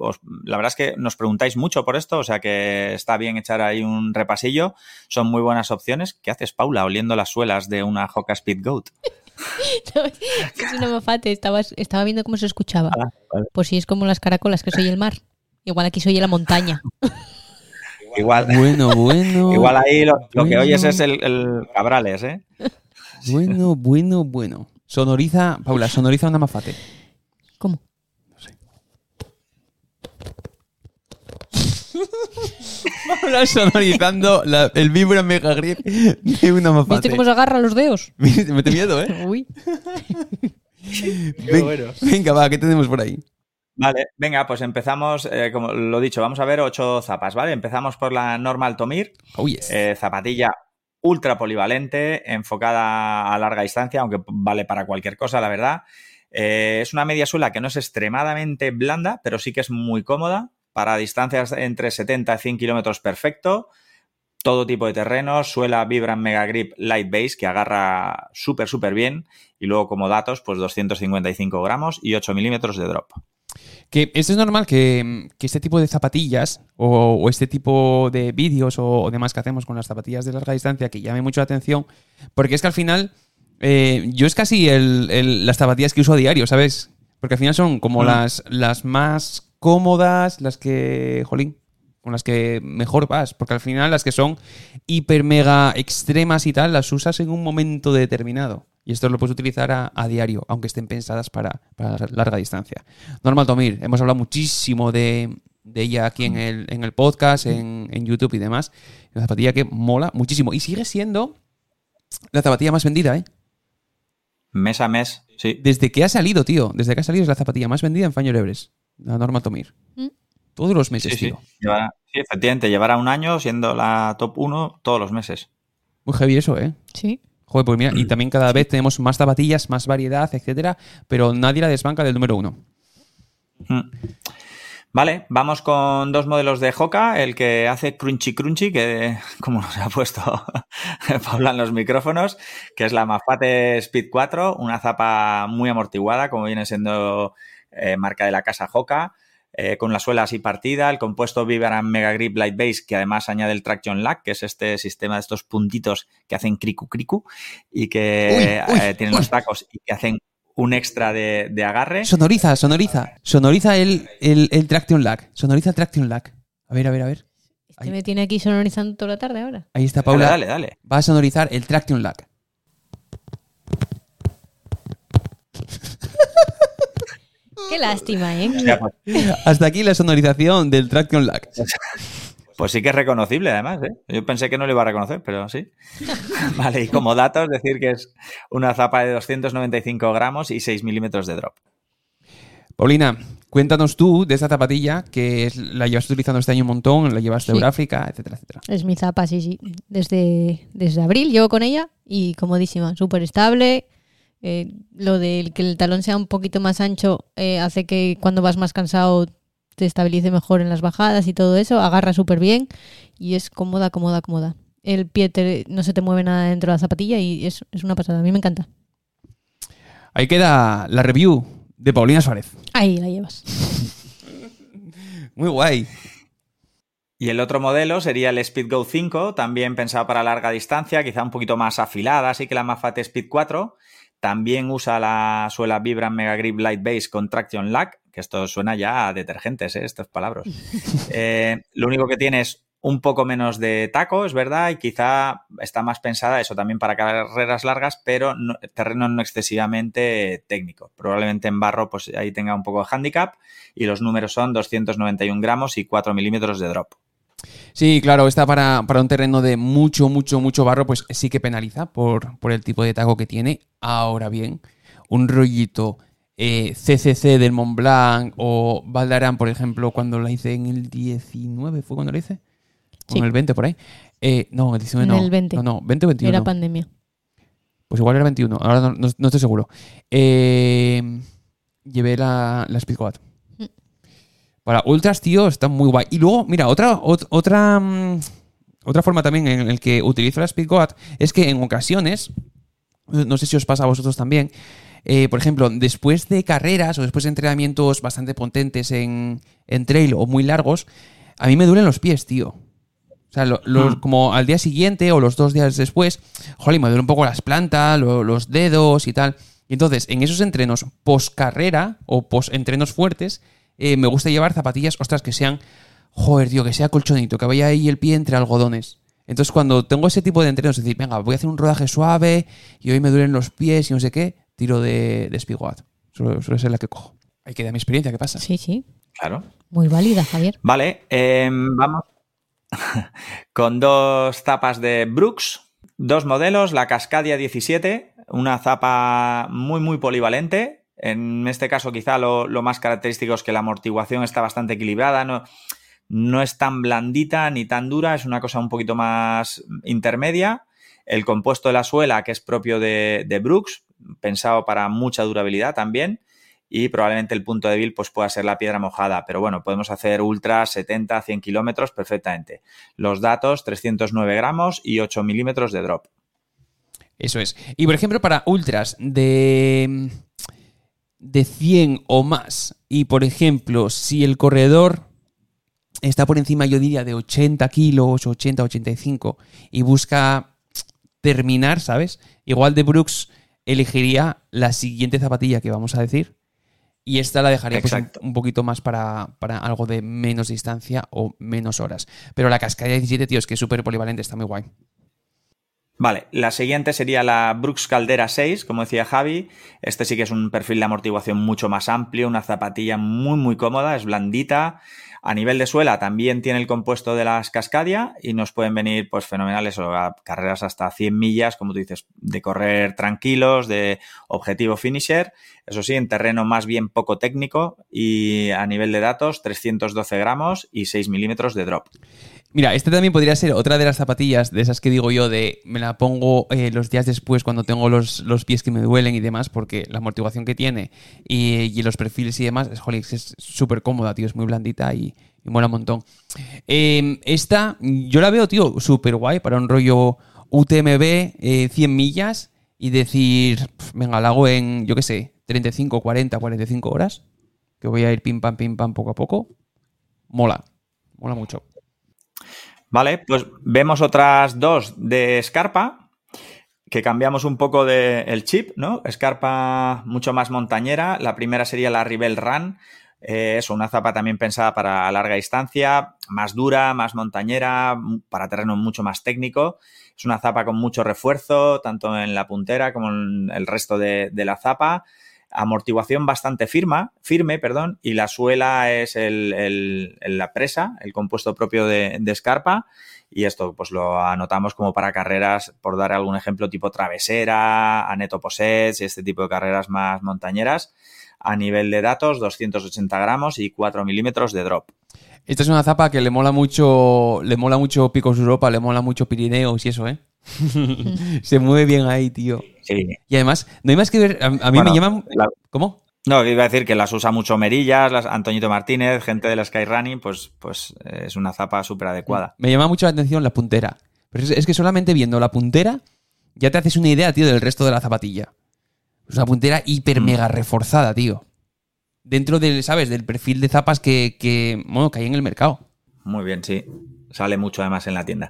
Speaker 3: la verdad es que nos preguntáis mucho por esto, o sea que está bien echar ahí un repasillo. Son muy buenas opciones. ¿Qué haces, Paula, oliendo las suelas de una Hoka Speed Goat?
Speaker 2: es una mafate, estaba, estaba viendo cómo se escuchaba. Ah, Pues sí, es como las caracolas, que soy el mar. Igual aquí soy la montaña.
Speaker 3: Igual,
Speaker 1: bueno, bueno.
Speaker 3: Igual ahí lo, que oyes es el, Cabrales, ¿eh?
Speaker 1: Bueno, bueno, bueno. Sonoriza, Paula, sonoriza una mafate.
Speaker 2: ¿Cómo?
Speaker 1: No sé. Paula sonorizando el Vibra Mega Grip de una mafate.
Speaker 2: ¿Viste cómo se agarra los dedos?
Speaker 1: Me te miedo, ¿eh?
Speaker 2: Uy.
Speaker 1: venga, va, ¿qué tenemos por ahí?
Speaker 3: Vale, venga, pues empezamos, eh, como lo dicho, vamos a ver ocho zapas, ¿vale? Empezamos por la Normal Tomir,
Speaker 1: oh, yes.
Speaker 3: Eh, zapatilla ultra polivalente, enfocada a larga distancia, aunque vale para cualquier cosa, la verdad. Eh, es una media suela que no es extremadamente blanda, pero sí que es muy cómoda para distancias entre 70 y 100 kilómetros perfecto. Todo tipo de terrenos, suela Vibram Mega Grip Light Base que agarra súper, súper bien. Y luego como datos, pues 255 gramos y 8 milímetros de drop.
Speaker 1: Que esto es normal que, este tipo de zapatillas o, este tipo de vídeos o, demás que hacemos con las zapatillas de larga distancia que llame mucho la atención, porque es que al final eh, yo es casi las zapatillas que uso a diario, ¿sabes? Porque al final son como las, las más cómodas, las que, jolín, con las que mejor vas, porque al final las que son hiper mega extremas y tal, las usas en un momento determinado. Y esto lo puedes utilizar a, diario, aunque estén pensadas para, larga distancia. Normal Tomir, hemos hablado muchísimo de, ella aquí en el, en el podcast, en, YouTube y demás. Una zapatilla que mola muchísimo. Y sigue siendo la zapatilla más vendida, ¿eh?
Speaker 3: Mes a mes, sí.
Speaker 1: Desde que ha salido, tío. Desde que ha salido es la zapatilla más vendida en Faño Lebres. La Normal Tomir. Mm. Todos los meses,
Speaker 3: sí,
Speaker 1: tío.
Speaker 3: Sí. sí, efectivamente. Llevará un año siendo la top 1 todos los meses.
Speaker 1: Muy heavy eso, ¿eh?
Speaker 2: Sí.
Speaker 1: Joder, pues mira, y también cada vez tenemos más zapatillas, más variedad, etcétera, pero nadie la desbanca del número uno.
Speaker 3: Mm. Vale, vamos con dos modelos de Hoka, el que hace crunchy crunchy, que como nos ha puesto Paula en los micrófonos, que es la Mafate Speed 4, una zapa muy amortiguada, como viene siendo eh, marca de la casa Hoka, eh, con la suela así partida, el compuesto Vibram Mega Grip Light Base, que además añade el Traction Lack, que es este sistema de estos puntitos que hacen cricu cricu y que eh, tienen los tacos y que hacen un extra de, agarre.
Speaker 1: Sonoriza, sonoriza. Sonoriza el, el, Traction Lag. Sonoriza el Traction Lag. A ver, a ver, a ver.
Speaker 2: Este me tiene aquí sonorizando toda la tarde ahora.
Speaker 1: Ahí está, Paula.
Speaker 3: Dale, dale,
Speaker 1: Va a sonorizar el Traction Lag.
Speaker 2: Qué lástima, ¿eh?
Speaker 1: Hasta aquí la sonorización del Traction Lag.
Speaker 3: Pues sí que es reconocible, además. ¿eh? Yo pensé que no lo iba a reconocer, pero sí. vale, y como datos, decir que es una zapa de 295 gramos y 6 milímetros de drop.
Speaker 1: Paulina, cuéntanos tú de esta zapatilla que la llevas utilizando este año un montón, la llevas de Euráfrica, etcétera, etcétera.
Speaker 2: Es mi zapa, sí, sí. Desde, desde abril llevo con ella y comodísima, súper estable. Eh, lo de que el talón sea un poquito más ancho eh, hace que cuando vas más cansado te estabilice mejor en las bajadas y todo eso, agarra súper bien y es cómoda, cómoda, cómoda. El pie no se te mueve nada dentro de la zapatilla y es, una pasada, a mí me encanta.
Speaker 1: Ahí queda la review de Paulina Suárez.
Speaker 2: Ahí la llevas.
Speaker 1: Muy guay.
Speaker 3: Y el otro modelo sería el Speedgo 5, también pensado para larga distancia, quizá un poquito más afilada, así que la Mafate Speed 4. También usa la suela Vibram Mega Grip Light Base con Traction Lack, que esto suena ya a detergentes, ¿eh? estas palabras. Eh, lo único que tiene es un poco menos de taco, es verdad, y quizá está más pensada eso también para carreras largas, pero terreno no excesivamente técnico. Probablemente en barro pues ahí tenga un poco de handicap y los números son 291 gramos y 4 milímetros de drop.
Speaker 1: Sí, claro, está para, un terreno de mucho, mucho, mucho barro, pues sí que penaliza por, por el tipo de taco que tiene. Ahora bien, un rollito CCC eh, del Mont Blanc o Valdarán, por ejemplo, cuando la hice en el 19, ¿fue cuando la hice? O en el 20 por ahí. Eh, no, el 19 no.
Speaker 2: En el 20.
Speaker 1: No, no, 20 o 21.
Speaker 2: Era pandemia.
Speaker 1: Pues igual era 21, ahora no, estoy seguro. Eh, llevé la, la Speedquad. Para Ultras, tío, está muy guay. Y luego, mira, otra, otra, mm, otra forma también en el que utilizo la Speedquad es que en ocasiones, no sé si os pasa a vosotros también, eh, por ejemplo, después de carreras o después de entrenamientos bastante potentes en, trail o muy largos, a mí me duelen los pies, tío. O sea, hmm. como al día siguiente o los dos días después, joder, me duelen un poco las plantas, los dedos y tal. Y entonces, en esos entrenos post carrera o post entrenos fuertes, eh, me gusta llevar zapatillas, ostras, que sean, joder, tío, que sea colchonito, que vaya ahí el pie entre algodones. Entonces, cuando tengo ese tipo de entrenos, es decir, venga, voy a hacer un rodaje suave y hoy me duelen los pies y no sé qué, tiro de, de Suele, ser la que cojo. Ahí queda mi experiencia, ¿qué pasa?
Speaker 2: Sí, sí.
Speaker 3: Claro.
Speaker 2: Muy válida, Javier.
Speaker 3: Vale, em, vamos con dos zapas de Brooks, dos modelos, la Cascadia 17, una zapa muy, muy polivalente. En este caso, quizá lo, más característico es que la amortiguación está bastante equilibrada, no, no es tan blandita ni tan dura, es una cosa un poquito más intermedia. El compuesto de la suela, que es propio de, de Brooks, pensado para mucha durabilidad también y probablemente el punto débil pues pueda ser la piedra mojada, pero bueno, podemos hacer ultra 70, 100 kilómetros perfectamente. Los datos, 309 gramos y 8 milímetros de drop.
Speaker 1: Eso es. Y por ejemplo, para ultras de, de 100 o más, y por ejemplo, si el corredor está por encima, yo diría, de 80 kilos, 80, 85, y busca terminar, ¿sabes? Igual de Brooks elegiría la siguiente zapatilla que vamos a decir. Y esta la dejaría pues, un, poquito más para, algo de menos distancia o menos horas. Pero la cascada 17, tío, es que es súper polivalente, está muy guay.
Speaker 3: Vale, la siguiente sería la Brooks Caldera 6, como decía Javi. Este sí que es un perfil de amortiguación mucho más amplio, una zapatilla muy, muy cómoda, es blandita. A nivel de suela también tiene el compuesto de las Cascadia y nos pueden venir pues fenomenales o carreras hasta 100 millas, como tú dices, de correr tranquilos, de objetivo finisher. Eso sí, en terreno más bien poco técnico y a nivel de datos 312 gramos y 6 milímetros de drop.
Speaker 1: Mira, este también podría ser otra de las zapatillas de esas que digo yo de me la pongo eh, los días después cuando tengo los, pies que me duelen y demás, porque la amortiguación que tiene y, los perfiles y demás, es, es súper cómoda, tío, es muy blandita y, mola un montón. Em, esta, yo la veo, tío, súper guay para un rollo UTMB, 100 eh, millas y decir, venga, la hago en, yo qué sé, 35, 40, 45 horas, que voy a ir pim pam, pim pam poco a poco. Mola, mola mucho.
Speaker 3: Vale, pues vemos otras dos de Scarpa, que cambiamos un poco de el chip, ¿no? Scarpa mucho más montañera. La primera sería la Rebel Run. Eh, eso, una zapa también pensada para larga distancia, más dura, más montañera, para terreno mucho más técnico. Es una zapa con mucho refuerzo, tanto en la puntera como en el resto de, de la zapa amortiguación bastante firma, firme, perdón, y la suela es el, la presa, el compuesto propio de, de, Scarpa, y esto pues lo anotamos como para carreras, por dar algún ejemplo, tipo travesera, aneto posets y este tipo de carreras más montañeras. A nivel de datos, 280 gramos y 4 milímetros de drop.
Speaker 1: Esta es una zapa que le mola mucho, le mola mucho Picos Europa, le mola mucho Pirineos y eso, ¿eh? Se mueve bien ahí, tío. Y además, no hay más que ver. A, mí me llaman. ¿Cómo?
Speaker 3: No, iba a decir que las usa mucho Merillas, las, Antoñito Martínez, gente de la Skyrunning, pues, pues es una zapa súper adecuada.
Speaker 1: Me llama mucho la atención la puntera. Pero es, que solamente viendo la puntera ya te haces una idea, tío, del resto de la zapatilla. Es una puntera hiper mm. mega reforzada, tío. Dentro del, ¿sabes? Del perfil de zapas que, que, bueno, que hay en el mercado.
Speaker 3: Muy bien, sí. Sale mucho además en la tienda.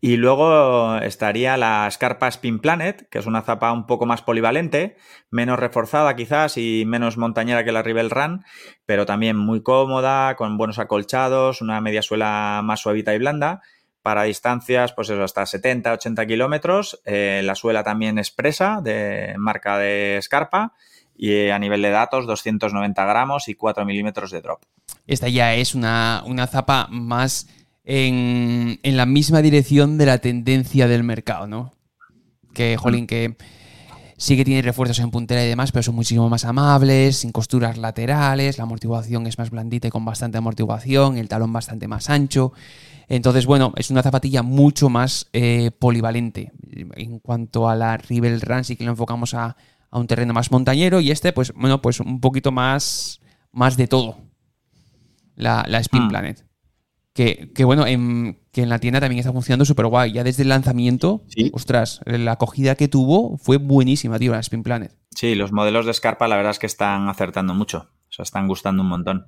Speaker 3: Y luego estaría la Scarpa Spin Planet, que es una zapa un poco más polivalente, menos reforzada quizás y menos montañera que la Rebel Run, pero también muy cómoda, con buenos acolchados, una media suela más suavita y blanda. Para distancias, pues eso, hasta 70, 80 kilómetros. Eh, la suela también expresa, de marca de Scarpa. Y a nivel de datos, 290 gramos y 4 milímetros de drop.
Speaker 1: Esta ya es una, una zapa más en, la misma dirección de la tendencia del mercado, ¿no? Que, jolín, que sí que tiene refuerzos en puntera y demás, pero son muchísimo más amables, sin costuras laterales, la amortiguación es más blandita y con bastante amortiguación, el talón bastante más ancho. Entonces, bueno, es una zapatilla mucho más eh, polivalente. En cuanto a la Rebel Run, sí que lo enfocamos a, un terreno más montañero y este, pues, bueno, pues un poquito más, más de todo. La, Spin mm. Planet. Que, bueno, en, que en la tienda también está funcionando súper guay. Ya desde el lanzamiento, ostras, la acogida que tuvo fue buenísima, tío, la Spin Planet.
Speaker 3: Sí, los modelos de Scarpa la verdad es que están acertando mucho. O sea, están gustando un montón.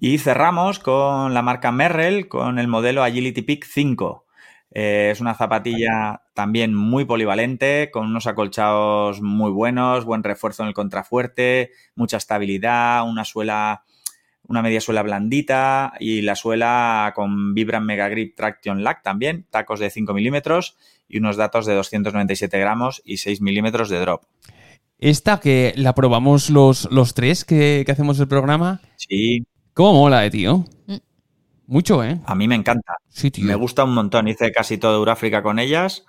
Speaker 3: Y cerramos con la marca Merrell, con el modelo Agility Peak 5. Eh, es una zapatilla también muy polivalente, con unos acolchados muy buenos, buen refuerzo en el contrafuerte, mucha estabilidad, una suela una media suela blandita y la suela con Vibram Mega Grip Traction Lack también, tacos de 5 milímetros y unos datos de 297 gramos y 6 milímetros de drop.
Speaker 1: Esta que la probamos los, los tres que, hacemos el programa.
Speaker 3: Sí.
Speaker 1: ¿Cómo mola, eh, tío? Mm. Mucho, ¿eh?
Speaker 3: A mí me encanta.
Speaker 1: Sí, tío.
Speaker 3: Me gusta un montón. Hice casi todo Euráfrica con ellas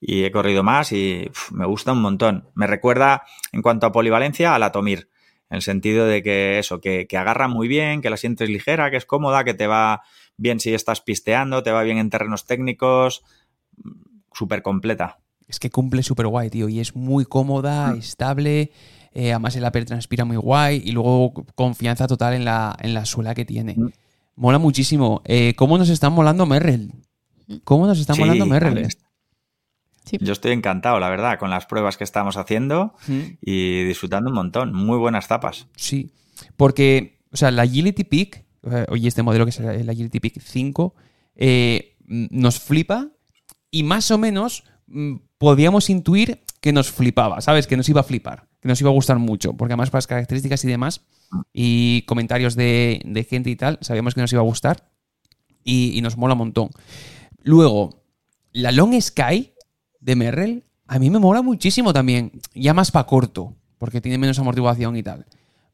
Speaker 3: y he corrido más y me gusta un montón. Me recuerda, en cuanto a polivalencia, a la Tomir en el sentido de que eso, que, agarra muy bien, que la sientes ligera, que es cómoda, que te va bien si estás pisteando, te va bien en terrenos técnicos, súper completa.
Speaker 1: Es que cumple súper guay, tío, y es muy cómoda, mm. estable, eh, además el upper transpira muy guay y luego confianza total en la, en la suela que tiene. Mm. Mola muchísimo. Eh, ¿Cómo nos están molando Merrell? ¿Cómo nos está molando Merrell?
Speaker 3: Yo estoy encantado, la verdad, con las pruebas que estamos haciendo y disfrutando un montón. Muy buenas tapas.
Speaker 1: Sí, porque, o sea, la Agility Peak, oye, este modelo que es el Agility Peak 5, eh, nos flipa y más o menos mm, podíamos intuir que nos flipaba, ¿sabes? Que nos iba a flipar, que nos iba a gustar mucho, porque además para las características y demás y comentarios de, gente y tal, sabíamos que nos iba a gustar y, y nos mola un montón. Luego, la Long Sky de Merrell, a mí me mola muchísimo también. Ya más para corto, porque tiene menos amortiguación y tal.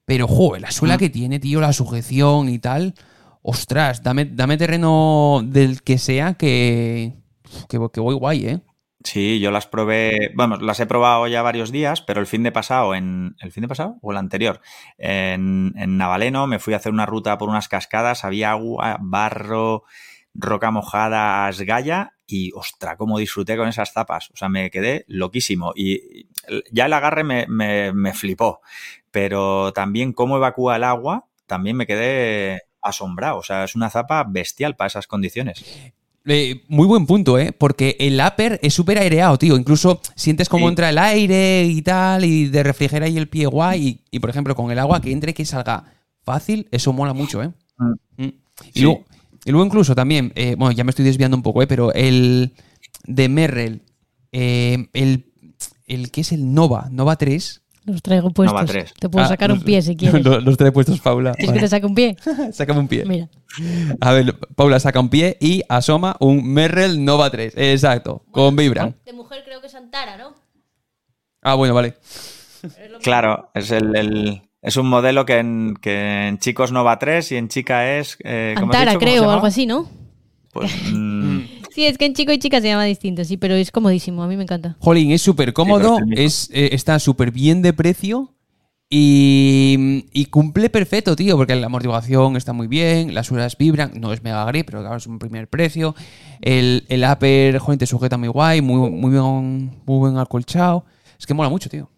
Speaker 1: Pero, joder, la suela mm. que tiene, tío, la sujeción y tal. Ostras, dame, dame terreno del que sea que, que, voy guay, ¿eh?
Speaker 3: Sí, yo las probé, vamos, las he probado ya varios días, pero el fin de pasado, en el fin de pasado o el anterior, en, en Navaleno me fui a hacer una ruta por unas cascadas, había agua, barro, roca mojada, asgaya y ostra, cómo disfruté con esas zapas. O sea, me quedé loquísimo y ya el agarre me, me flipó, pero también cómo evacúa el agua, también me quedé asombrado. O sea, es una zapa bestial para esas condiciones.
Speaker 1: Eh, muy buen punto, ¿eh? Porque el upper es súper aireado, tío. Incluso sientes cómo entra el aire y tal, y de refrigera ahí el pie guay. Y, por ejemplo, con el agua que entre y que salga fácil, eso mola mucho, ¿eh? Mm. Mm. Y, luego, incluso también, eh, bueno, ya me estoy desviando un poco, ¿eh? Pero el de Merrell, eh, el, el que es el Nova, Nova 3,
Speaker 2: los traigo puestos. Te puedo ah, sacar un pie si quieres.
Speaker 1: Los, los traigo puestos, Paula.
Speaker 2: ¿Quieres que te saque un pie?
Speaker 1: Sácame un pie. Mira. A ver, Paula saca un pie y asoma un Merrell Nova 3. Exacto, con Vibra.
Speaker 2: De mujer creo que es Antara, ¿no?
Speaker 1: Ah, bueno, vale.
Speaker 3: Claro, es el, es un modelo que en, que en chicos Nova 3 y en chica es...
Speaker 2: Eh, Antara, creo, algo así, ¿no? Pues... Mm, Sí, es que en chico y chica se llama distinto, sí, pero es comodísimo, a mí me encanta.
Speaker 1: Jolín, es súper cómodo, es, eh, está súper bien de precio y, cumple perfecto, tío, porque la amortiguación está muy bien, las suelas vibran, no es mega grip, pero claro, es un primer precio. El, el upper, joder, te sujeta muy guay, muy, muy, bien, muy buen acolchado. Es que mola mucho, tío.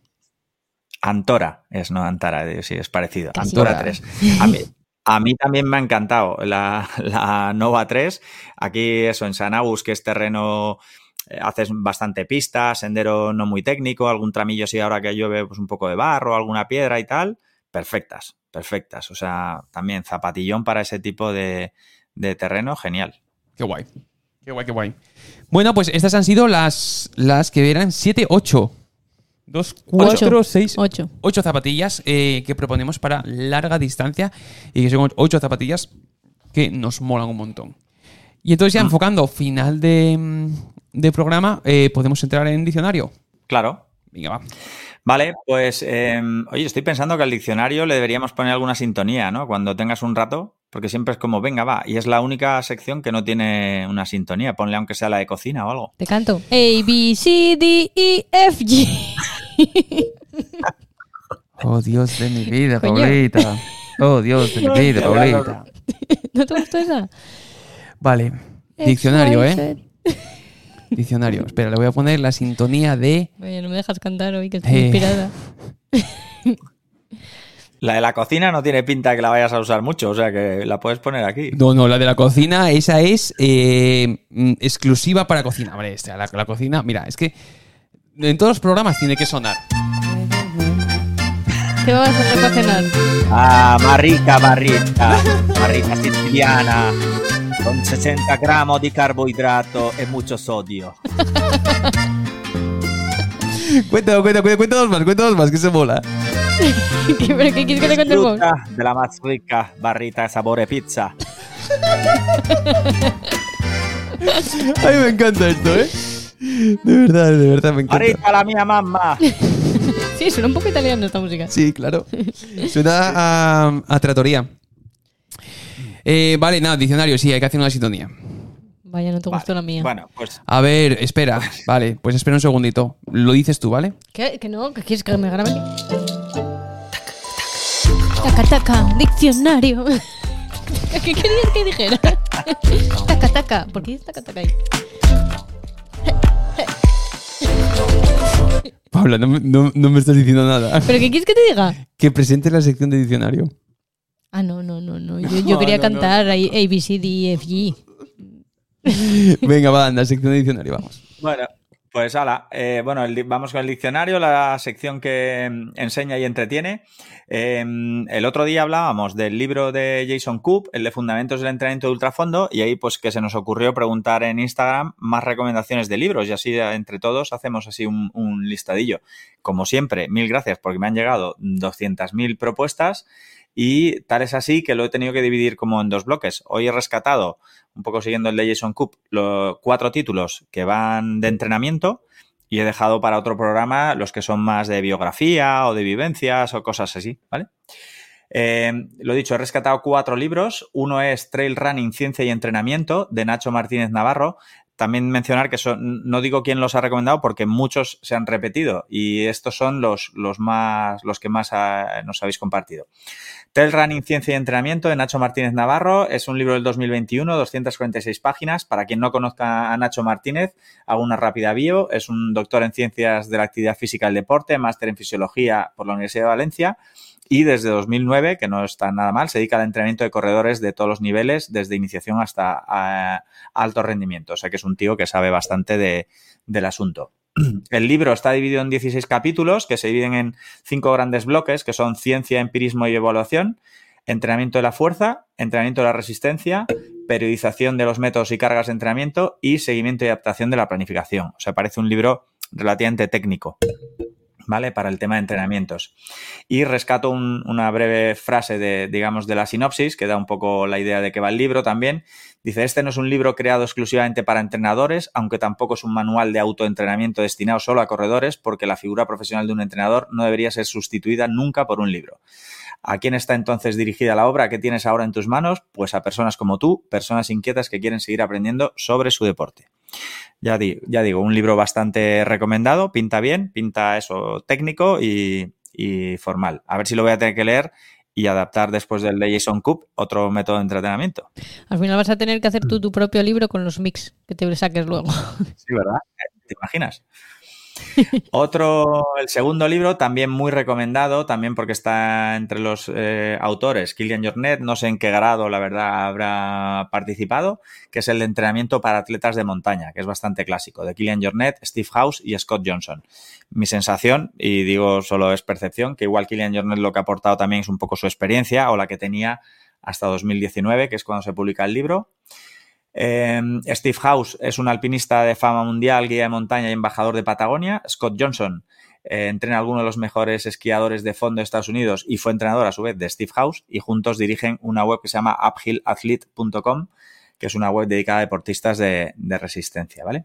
Speaker 3: Antora es, no Antara, sí, es parecido. Antora 3. A mí, a mí también me ha encantado la, Nova 3. Aquí eso, en Sanabus, que es terreno, eh, haces bastante pista, sendero no muy técnico, algún tramillo si ahora que llueve pues un poco de barro, alguna piedra y tal. Perfectas, perfectas. O sea, también zapatillón para ese tipo de, de terreno, genial.
Speaker 1: Qué guay. Qué guay, qué guay. Bueno, pues estas han sido las, las que eran 7, 8 Dos, cuatro, seis, ocho. ocho zapatillas eh, que proponemos para larga distancia y que son ocho zapatillas que nos molan un montón. Y entonces ya mm. enfocando final de, mm, programa, eh, podemos entrar en diccionario.
Speaker 3: Claro.
Speaker 1: Venga, va.
Speaker 3: Vale, pues em, oye, estoy pensando que al diccionario le deberíamos poner alguna sintonía, ¿no? Cuando tengas un rato, porque siempre es como, venga, va, y es la única sección que no tiene una sintonía. Ponle aunque sea la de cocina o algo.
Speaker 2: Te canto. A, B, C, D, E, F, G.
Speaker 1: oh, Dios de mi vida, Paulita. Oh, Dios de mi vida, Paulita.
Speaker 2: ¿No te gustó esa?
Speaker 1: Vale. Diccionario, ¿eh? Diccionario. Espera, le voy a poner la sintonía de.
Speaker 2: Oye, no me dejas cantar hoy, que estoy eh. inspirada.
Speaker 3: La de la cocina no tiene pinta que la vayas a usar mucho, o sea que la puedes poner aquí.
Speaker 1: No, no, la de la cocina, esa es eh, mm, exclusiva para cocina. Vale, esta, la, la cocina, mira, es que en todos los programas tiene que sonar.
Speaker 2: ¿Qué vas a cenar?
Speaker 3: Ah, marica barrica, barrica siciliana, con 60 gramos de carbohidrato y mucho sodio.
Speaker 1: cuéntame, cuéntame, cuéntanos más, cuéntanos más, que se mola.
Speaker 2: ¿Pero qué quieres que te cuente vos?
Speaker 3: De la más rica barrita de sabor pizza.
Speaker 1: A mí me encanta esto, ¿eh? De verdad, de verdad me encanta.
Speaker 3: Ahorita la mía mamá.
Speaker 2: sí, suena un poco italiano esta música.
Speaker 1: Sí, claro. Suena a, a tratoría. Eh, vale, nada, diccionario, sí, hay que hacer una sintonía.
Speaker 2: Vaya, no te gustó la mía.
Speaker 3: Bueno, pues.
Speaker 1: A ver, espera. Vale, pues espera un segundito. Lo dices tú, ¿vale?
Speaker 2: ¿Qué? ¿Que no? ¿Que quieres que me grabe? Taca, taca, diccionario. ¿Qué querías que dijera? taca, taca. ¿Por qué dices taca, taca ahí?
Speaker 1: Paula, no, me estás diciendo nada.
Speaker 2: ¿Pero qué quieres que te diga?
Speaker 1: Que presente la sección de diccionario.
Speaker 2: Ah, no, no, no, no. Yo, quería cantar A, B, C, D, F, G.
Speaker 1: Venga, va, anda, sección de diccionario, vamos.
Speaker 3: Bueno, pues hala, eh, bueno, vamos con el diccionario, la sección que mm, enseña y entretiene. Em, el otro día hablábamos del libro de Jason Coop, el de Fundamentos del Entrenamiento de Ultrafondo, y ahí pues que se nos ocurrió preguntar en Instagram más recomendaciones de libros y así entre todos hacemos así un, un listadillo. Como siempre, mil gracias porque me han llegado 200.000 propuestas y tal es así que lo he tenido que dividir como en dos bloques. Hoy he rescatado, un poco siguiendo el de Jason Coop, los cuatro títulos que van de entrenamiento y he dejado para otro programa los que son más de biografía o de vivencias o cosas así, ¿vale? Eh, lo dicho, he rescatado cuatro libros. Uno es Trail Running, Ciencia y Entrenamiento, de Nacho Martínez Navarro. también mencionar que no digo quién los ha recomendado porque muchos se han repetido y estos son los, los más, los que más nos habéis compartido. Trail Running Ciencia y Entrenamiento de Nacho Martínez Navarro es un libro del 2021, 246 páginas. Para quien no conozca a Nacho Martínez, hago una rápida bio. Es un doctor en Ciencias de la Actividad Física y el Deporte, máster en Fisiología por la Universidad de Valencia y desde 2009, que no está nada mal, se dedica al entrenamiento de corredores de todos los niveles, desde iniciación hasta eh, alto rendimiento. O sea que es un tío que sabe bastante de, del asunto. El libro está dividido en 16 capítulos que se dividen en cinco grandes bloques, que son ciencia, empirismo y evaluación, entrenamiento de la fuerza, entrenamiento de la resistencia, periodización de los métodos y cargas de entrenamiento y seguimiento y adaptación de la planificación. O sea, parece un libro relativamente técnico. ¿Vale? Para el tema de entrenamientos. Y rescato una breve frase de, digamos, de la sinopsis, que da un poco la idea de qué va el libro también. Dice, este no es un libro creado exclusivamente para entrenadores, aunque tampoco es un manual de autoentrenamiento destinado solo a corredores, porque la figura profesional de un entrenador no debería ser sustituida nunca por un libro. ¿A quién está entonces dirigida la obra que tienes ahora en tus manos? Pues a personas como tú, personas inquietas que quieren seguir aprendiendo sobre su deporte. Ya, ya digo, un libro bastante recomendado, pinta bien, pinta eso técnico y, formal. A ver si lo voy a tener que leer y adaptar después del de Jason Coop otro método de entretenimiento.
Speaker 2: Al final vas a tener que hacer tú tu propio libro con los mix que te saques luego.
Speaker 3: Sí, ¿verdad? ¿Te imaginas? Otro, el segundo libro, también muy recomendado, también porque está entre los eh, autores, Kilian Jornet, no sé en qué grado, la verdad, habrá participado, que es el de entrenamiento para atletas de montaña, que es bastante clásico, de Kilian Jornet, Steve House y Scott Johnson. Mi sensación, y digo solo es percepción, que igual Kilian Jornet lo que ha aportado también es un poco su experiencia o la que tenía hasta 2019, que es cuando se publica el libro. Em, Steve House es un alpinista de fama mundial, guía de montaña y embajador de Patagonia. Scott Johnson eh, entrena a algunos de los mejores esquiadores de fondo de Estados Unidos y fue entrenador a su vez de Steve House y juntos dirigen una web que se llama uphillathlete.com que es una web dedicada a deportistas de, resistencia, ¿vale?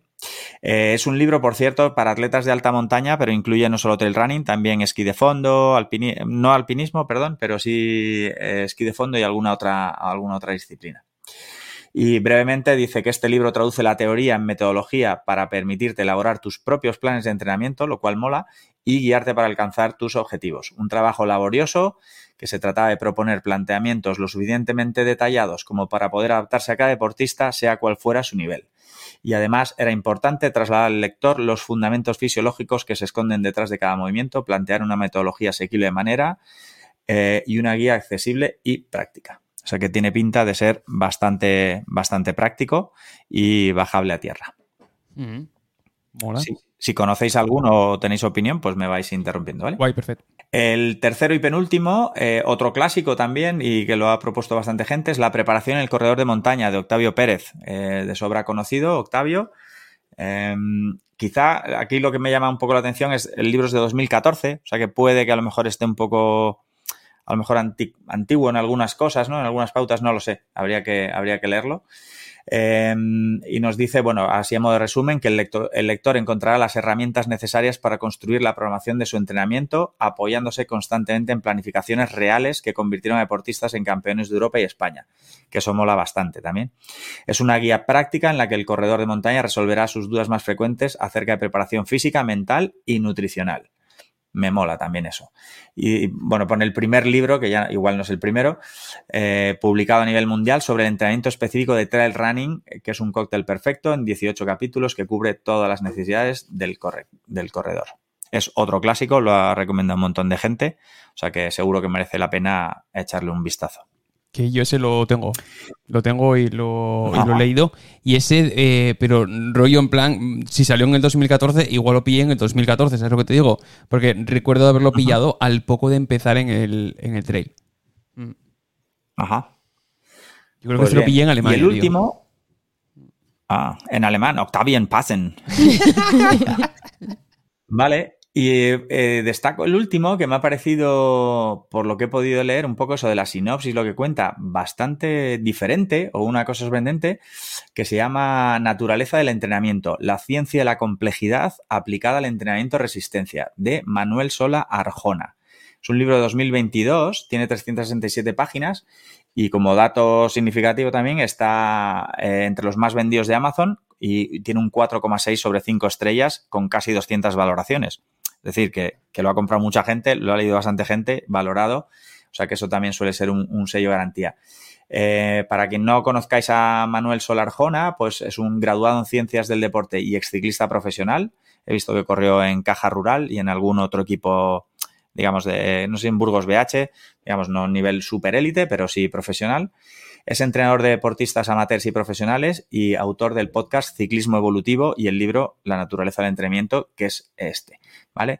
Speaker 3: Eh, es un libro, por cierto, para atletas de alta montaña, pero incluye no solo trail running, también esquí de fondo, no alpinismo, perdón, pero sí eh, esquí de fondo y alguna otra, alguna otra disciplina. Y brevemente dice que este libro traduce la teoría en metodología para permitirte elaborar tus propios planes de entrenamiento, lo cual mola, y guiarte para alcanzar tus objetivos. Un trabajo laborioso que se trataba de proponer planteamientos lo suficientemente detallados como para poder adaptarse a cada deportista, sea cual fuera su nivel. Y además era importante trasladar al lector los fundamentos fisiológicos que se esconden detrás de cada movimiento, plantear una metodología asequible de manera eh, y una guía accesible y práctica. O sea que tiene pinta de ser bastante, bastante práctico y bajable a tierra. Si, conocéis alguno o tenéis opinión, pues me vais interrumpiendo, ¿vale?
Speaker 1: Guay, perfecto.
Speaker 3: El tercero y penúltimo, eh, otro clásico también y que lo ha propuesto bastante gente, es La preparación en el corredor de montaña de Octavio Pérez, eh, de sobra conocido, Octavio. Em, quizá aquí lo que me llama un poco la atención es el libro es de 2014, o sea que puede que a lo mejor esté un poco a lo mejor antiguo en algunas cosas, ¿no? En algunas pautas, no lo sé, habría que, habría que leerlo. Em, y nos dice, bueno, así a modo de resumen, que el lector, el lector, encontrará las herramientas necesarias para construir la programación de su entrenamiento, apoyándose constantemente en planificaciones reales que convirtieron a deportistas en campeones de Europa y España, que eso mola bastante también. Es una guía práctica en la que el corredor de montaña resolverá sus dudas más frecuentes acerca de preparación física, mental y nutricional me mola también eso. Y bueno, pone el primer libro, que ya igual no es el primero, eh, publicado a nivel mundial sobre el entrenamiento específico de trail running, que es un cóctel perfecto en 18 capítulos que cubre todas las necesidades del, del corredor. Es otro clásico, lo ha recomendado un montón de gente, o sea que seguro que merece la pena echarle un vistazo
Speaker 1: que yo ese lo tengo. Lo tengo y lo, he leído. Y ese, eh, pero rollo en plan, si salió en el 2014, igual lo pillé en el 2014, ¿sabes lo que te digo? Porque recuerdo haberlo pillado al poco de empezar en el, en el trail.
Speaker 3: Mm. Ajá.
Speaker 1: Yo creo que se lo pillé en alemán.
Speaker 3: Y el último. Ah, en alemán, Octavian Passen. vale, y eh, destaco el último, que me ha parecido, por lo que he podido leer, un poco eso de la sinopsis, lo que cuenta, bastante diferente o una cosa sorprendente, que se llama Naturaleza del entrenamiento, la ciencia de la complejidad aplicada al entrenamiento resistencia, de Manuel Sola Arjona. Es un libro de 2022, tiene 367 páginas y como dato significativo también está eh, entre los más vendidos de Amazon y tiene un 4,6 sobre 5 estrellas con casi 200 valoraciones. Es decir, que, lo ha comprado mucha gente, lo ha leído bastante gente, valorado. O sea que eso también suele ser un, sello garantía. Eh, para quien no conozcáis a Manuel Solarjona, pues es un graduado en ciencias del deporte y exciclista profesional. He visto que corrió en Caja Rural y en algún otro equipo, digamos, de, no sé, en Burgos BH, digamos, no nivel super élite, pero sí profesional. Es entrenador de deportistas amateurs y profesionales y autor del podcast Ciclismo Evolutivo y el libro La naturaleza del entrenamiento, que es este, ¿vale?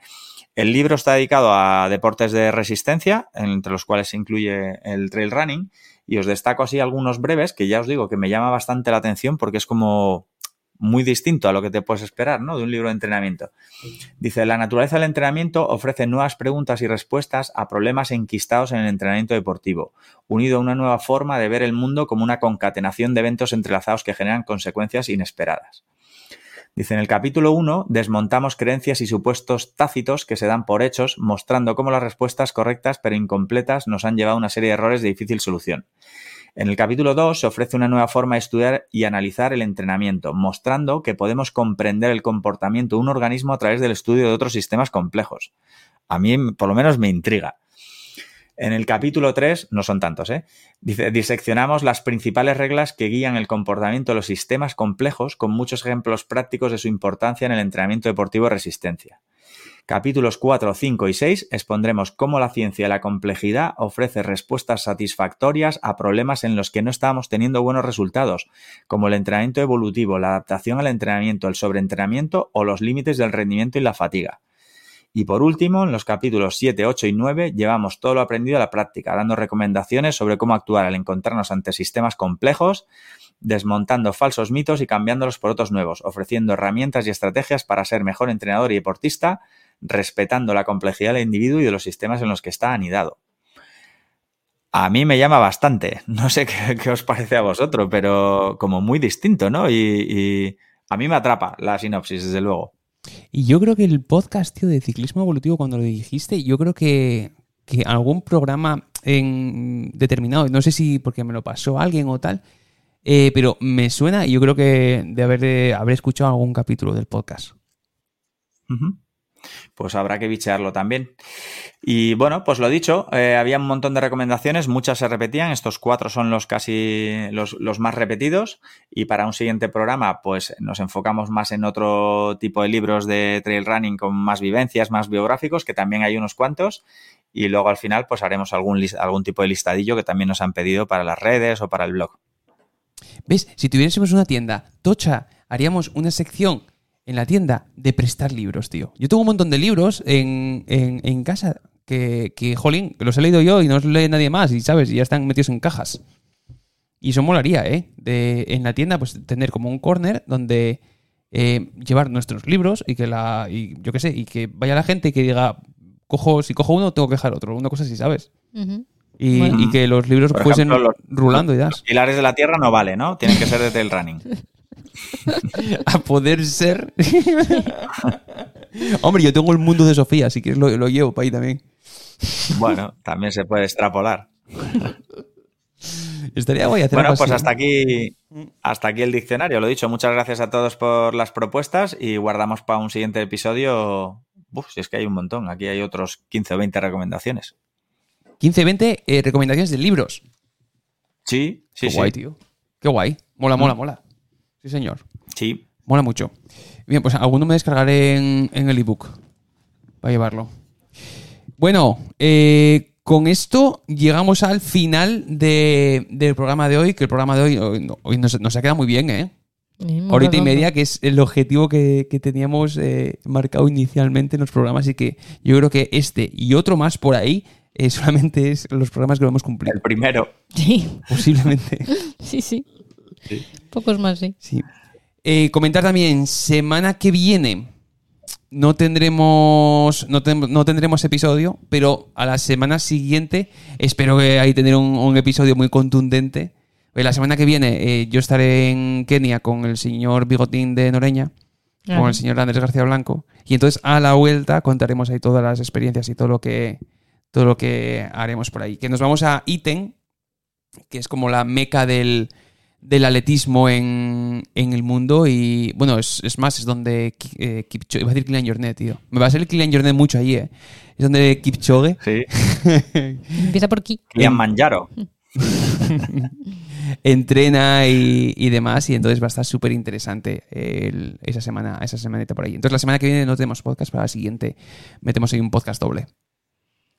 Speaker 3: El libro está dedicado a deportes de resistencia, entre los cuales se incluye el trail running, y os destaco así algunos breves que ya os digo que me llama bastante la atención porque es como muy distinto a lo que te puedes esperar, ¿no? De un libro de entrenamiento. Dice, la naturaleza del entrenamiento ofrece nuevas preguntas y respuestas a problemas enquistados en el entrenamiento deportivo, unido a una nueva forma de ver el mundo como una concatenación de eventos entrelazados que generan consecuencias inesperadas. Dice, en el capítulo 1 desmontamos creencias y supuestos tácitos que se dan por hechos, mostrando cómo las respuestas correctas pero incompletas nos han llevado a una serie de errores de difícil solución. En el capítulo 2 se ofrece una nueva forma de estudiar y analizar el entrenamiento, mostrando que podemos comprender el comportamiento de un organismo a través del estudio de otros sistemas complejos. A mí, por lo menos, me intriga. En el capítulo 3, no son tantos, ¿eh? Dice, diseccionamos las principales reglas que guían el comportamiento de los sistemas complejos con muchos ejemplos prácticos de su importancia en el entrenamiento deportivo de resistencia. Capítulos 4, 5 y 6 expondremos cómo la ciencia de la complejidad ofrece respuestas satisfactorias a problemas en los que no estábamos teniendo buenos resultados, como el entrenamiento evolutivo, la adaptación al entrenamiento, el sobreentrenamiento o los límites del rendimiento y la fatiga. Y por último, en los capítulos 7, 8 y 9 llevamos todo lo aprendido a la práctica, dando recomendaciones sobre cómo actuar al encontrarnos ante sistemas complejos, desmontando falsos mitos y cambiándolos por otros nuevos, ofreciendo herramientas y estrategias para ser mejor entrenador y deportista, respetando la complejidad del individuo y de los sistemas en los que está anidado. A mí me llama bastante. No sé qué, os parece a vosotros, pero como muy distinto, ¿no? Y, a mí me atrapa la sinopsis, desde luego.
Speaker 1: Y yo creo que el podcast, tío, de ciclismo evolutivo, cuando lo dijiste, yo creo que, que algún programa en determinado, no sé si porque me lo pasó alguien o tal, eh, pero me suena y yo creo que de haber, de haber escuchado algún capítulo del podcast
Speaker 3: pues habrá que bichearlo también. Y bueno, pues lo dicho, eh, había un montón de recomendaciones, muchas se repetían, estos cuatro son los casi los, más repetidos y para un siguiente programa pues nos enfocamos más en otro tipo de libros de trail running con más vivencias, más biográficos, que también hay unos cuantos y luego al final pues haremos algún, algún tipo de listadillo que también nos han pedido para las redes o para el blog.
Speaker 1: ¿Ves? Si tuviésemos una tienda tocha, haríamos una sección en la tienda de prestar libros, tío. Yo tengo un montón de libros en, en, casa que, que, jolín, que los he leído yo y no los lee nadie más, y sabes, y ya están metidos en cajas. Y eso molaría, ¿eh? De, en la tienda, pues tener como un corner donde eh, llevar nuestros libros y que la. Y yo qué sé, y que vaya la gente y que diga, cojo, si cojo uno, tengo que dejar otro. Una cosa así, ¿sabes? y, que los libros fuesen rulando y das.
Speaker 3: Los pilares de la tierra no vale, ¿no? Tienen que ser de trail running.
Speaker 1: a poder ser. Hombre, yo tengo el mundo de Sofía, así que lo, lo llevo para ahí también.
Speaker 3: Bueno, también se puede extrapolar.
Speaker 1: Estaría guay hacer
Speaker 3: Bueno, pues hasta aquí, hasta aquí el diccionario. Lo dicho, muchas gracias a todos por las propuestas y guardamos para un siguiente episodio. Uf, si es que hay un montón. Aquí hay otros 15 o 20 recomendaciones.
Speaker 1: 15 o 20 eh, recomendaciones de libros.
Speaker 3: Sí, sí,
Speaker 1: Qué guay, tío. Qué guay. Mola, mola, mm. mola. Sí, señor.
Speaker 3: Sí.
Speaker 1: Mola mucho. Bien, pues alguno me descargaré en, el ebook para llevarlo. Bueno, eh, con esto llegamos al final del programa de hoy, que el programa de hoy, hoy nos, ha quedado muy bien, ¿eh? Ahorita y media, que es el objetivo que, teníamos eh, marcado inicialmente en los programas y que yo creo que este y otro más por ahí eh, solamente es los programas que lo hemos cumplido.
Speaker 3: El primero.
Speaker 2: Sí.
Speaker 1: Posiblemente.
Speaker 2: sí, sí. Pocos más, sí.
Speaker 1: sí. Eh, comentar también, semana que viene no tendremos, no, tendremos episodio, pero a la semana siguiente espero que ahí tener un, episodio muy contundente. Pues la semana que viene eh, yo estaré en Kenia con el señor Bigotín de Noreña, con el señor Andrés García Blanco, y entonces a la vuelta contaremos ahí todas las experiencias y todo lo que, todo lo que haremos por ahí. Que nos vamos a Iten, que es como la meca del, del atletismo en, el mundo y bueno, es, más, es donde eh, Kipchoge, iba a decir Kylian Jornet, tío. Me va a ser el Kylian Jornet mucho allí, ¿eh? Es donde Kipchoge.
Speaker 3: Sí.
Speaker 2: Empieza por Ki.
Speaker 3: Kylian Manjaro.
Speaker 1: entrena y, demás y entonces va a estar súper interesante esa semana esa semanita por ahí. Entonces la semana que viene no tenemos podcast, para la siguiente metemos ahí un podcast doble.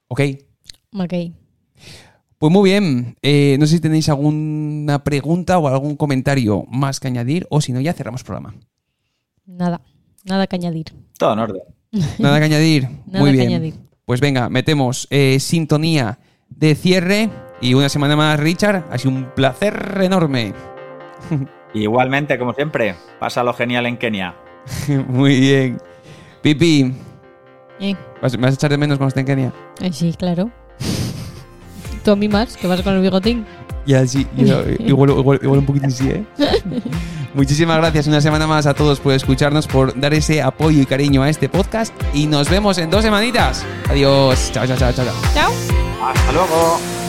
Speaker 1: ¿Ok?
Speaker 2: Ok.
Speaker 1: Pues muy bien. Eh, no sé si tenéis alguna pregunta o algún comentario más que añadir o si no, ya cerramos programa.
Speaker 2: Nada, nada que añadir.
Speaker 3: Todo en orden.
Speaker 1: Nada que añadir. muy bien. Pues venga, metemos eh, sintonía de cierre y una semana más, Richard. Ha sido un placer enorme.
Speaker 3: Igualmente, como siempre, pasa lo genial en Kenia.
Speaker 1: muy bien. Pipi. ¿Me vas a echar de menos cuando esté en Kenia?
Speaker 2: Eh, sí, claro. Tú a mí más, que vas con el bigotín.
Speaker 1: Ya, sí, igual, un poquito sí, ¿eh? Muchísimas gracias una semana más a todos por escucharnos, por dar ese apoyo y cariño a este podcast. Y nos vemos en dos semanitas. Adiós. Chao, chao, chao, chao.
Speaker 2: Chao.
Speaker 3: Hasta luego.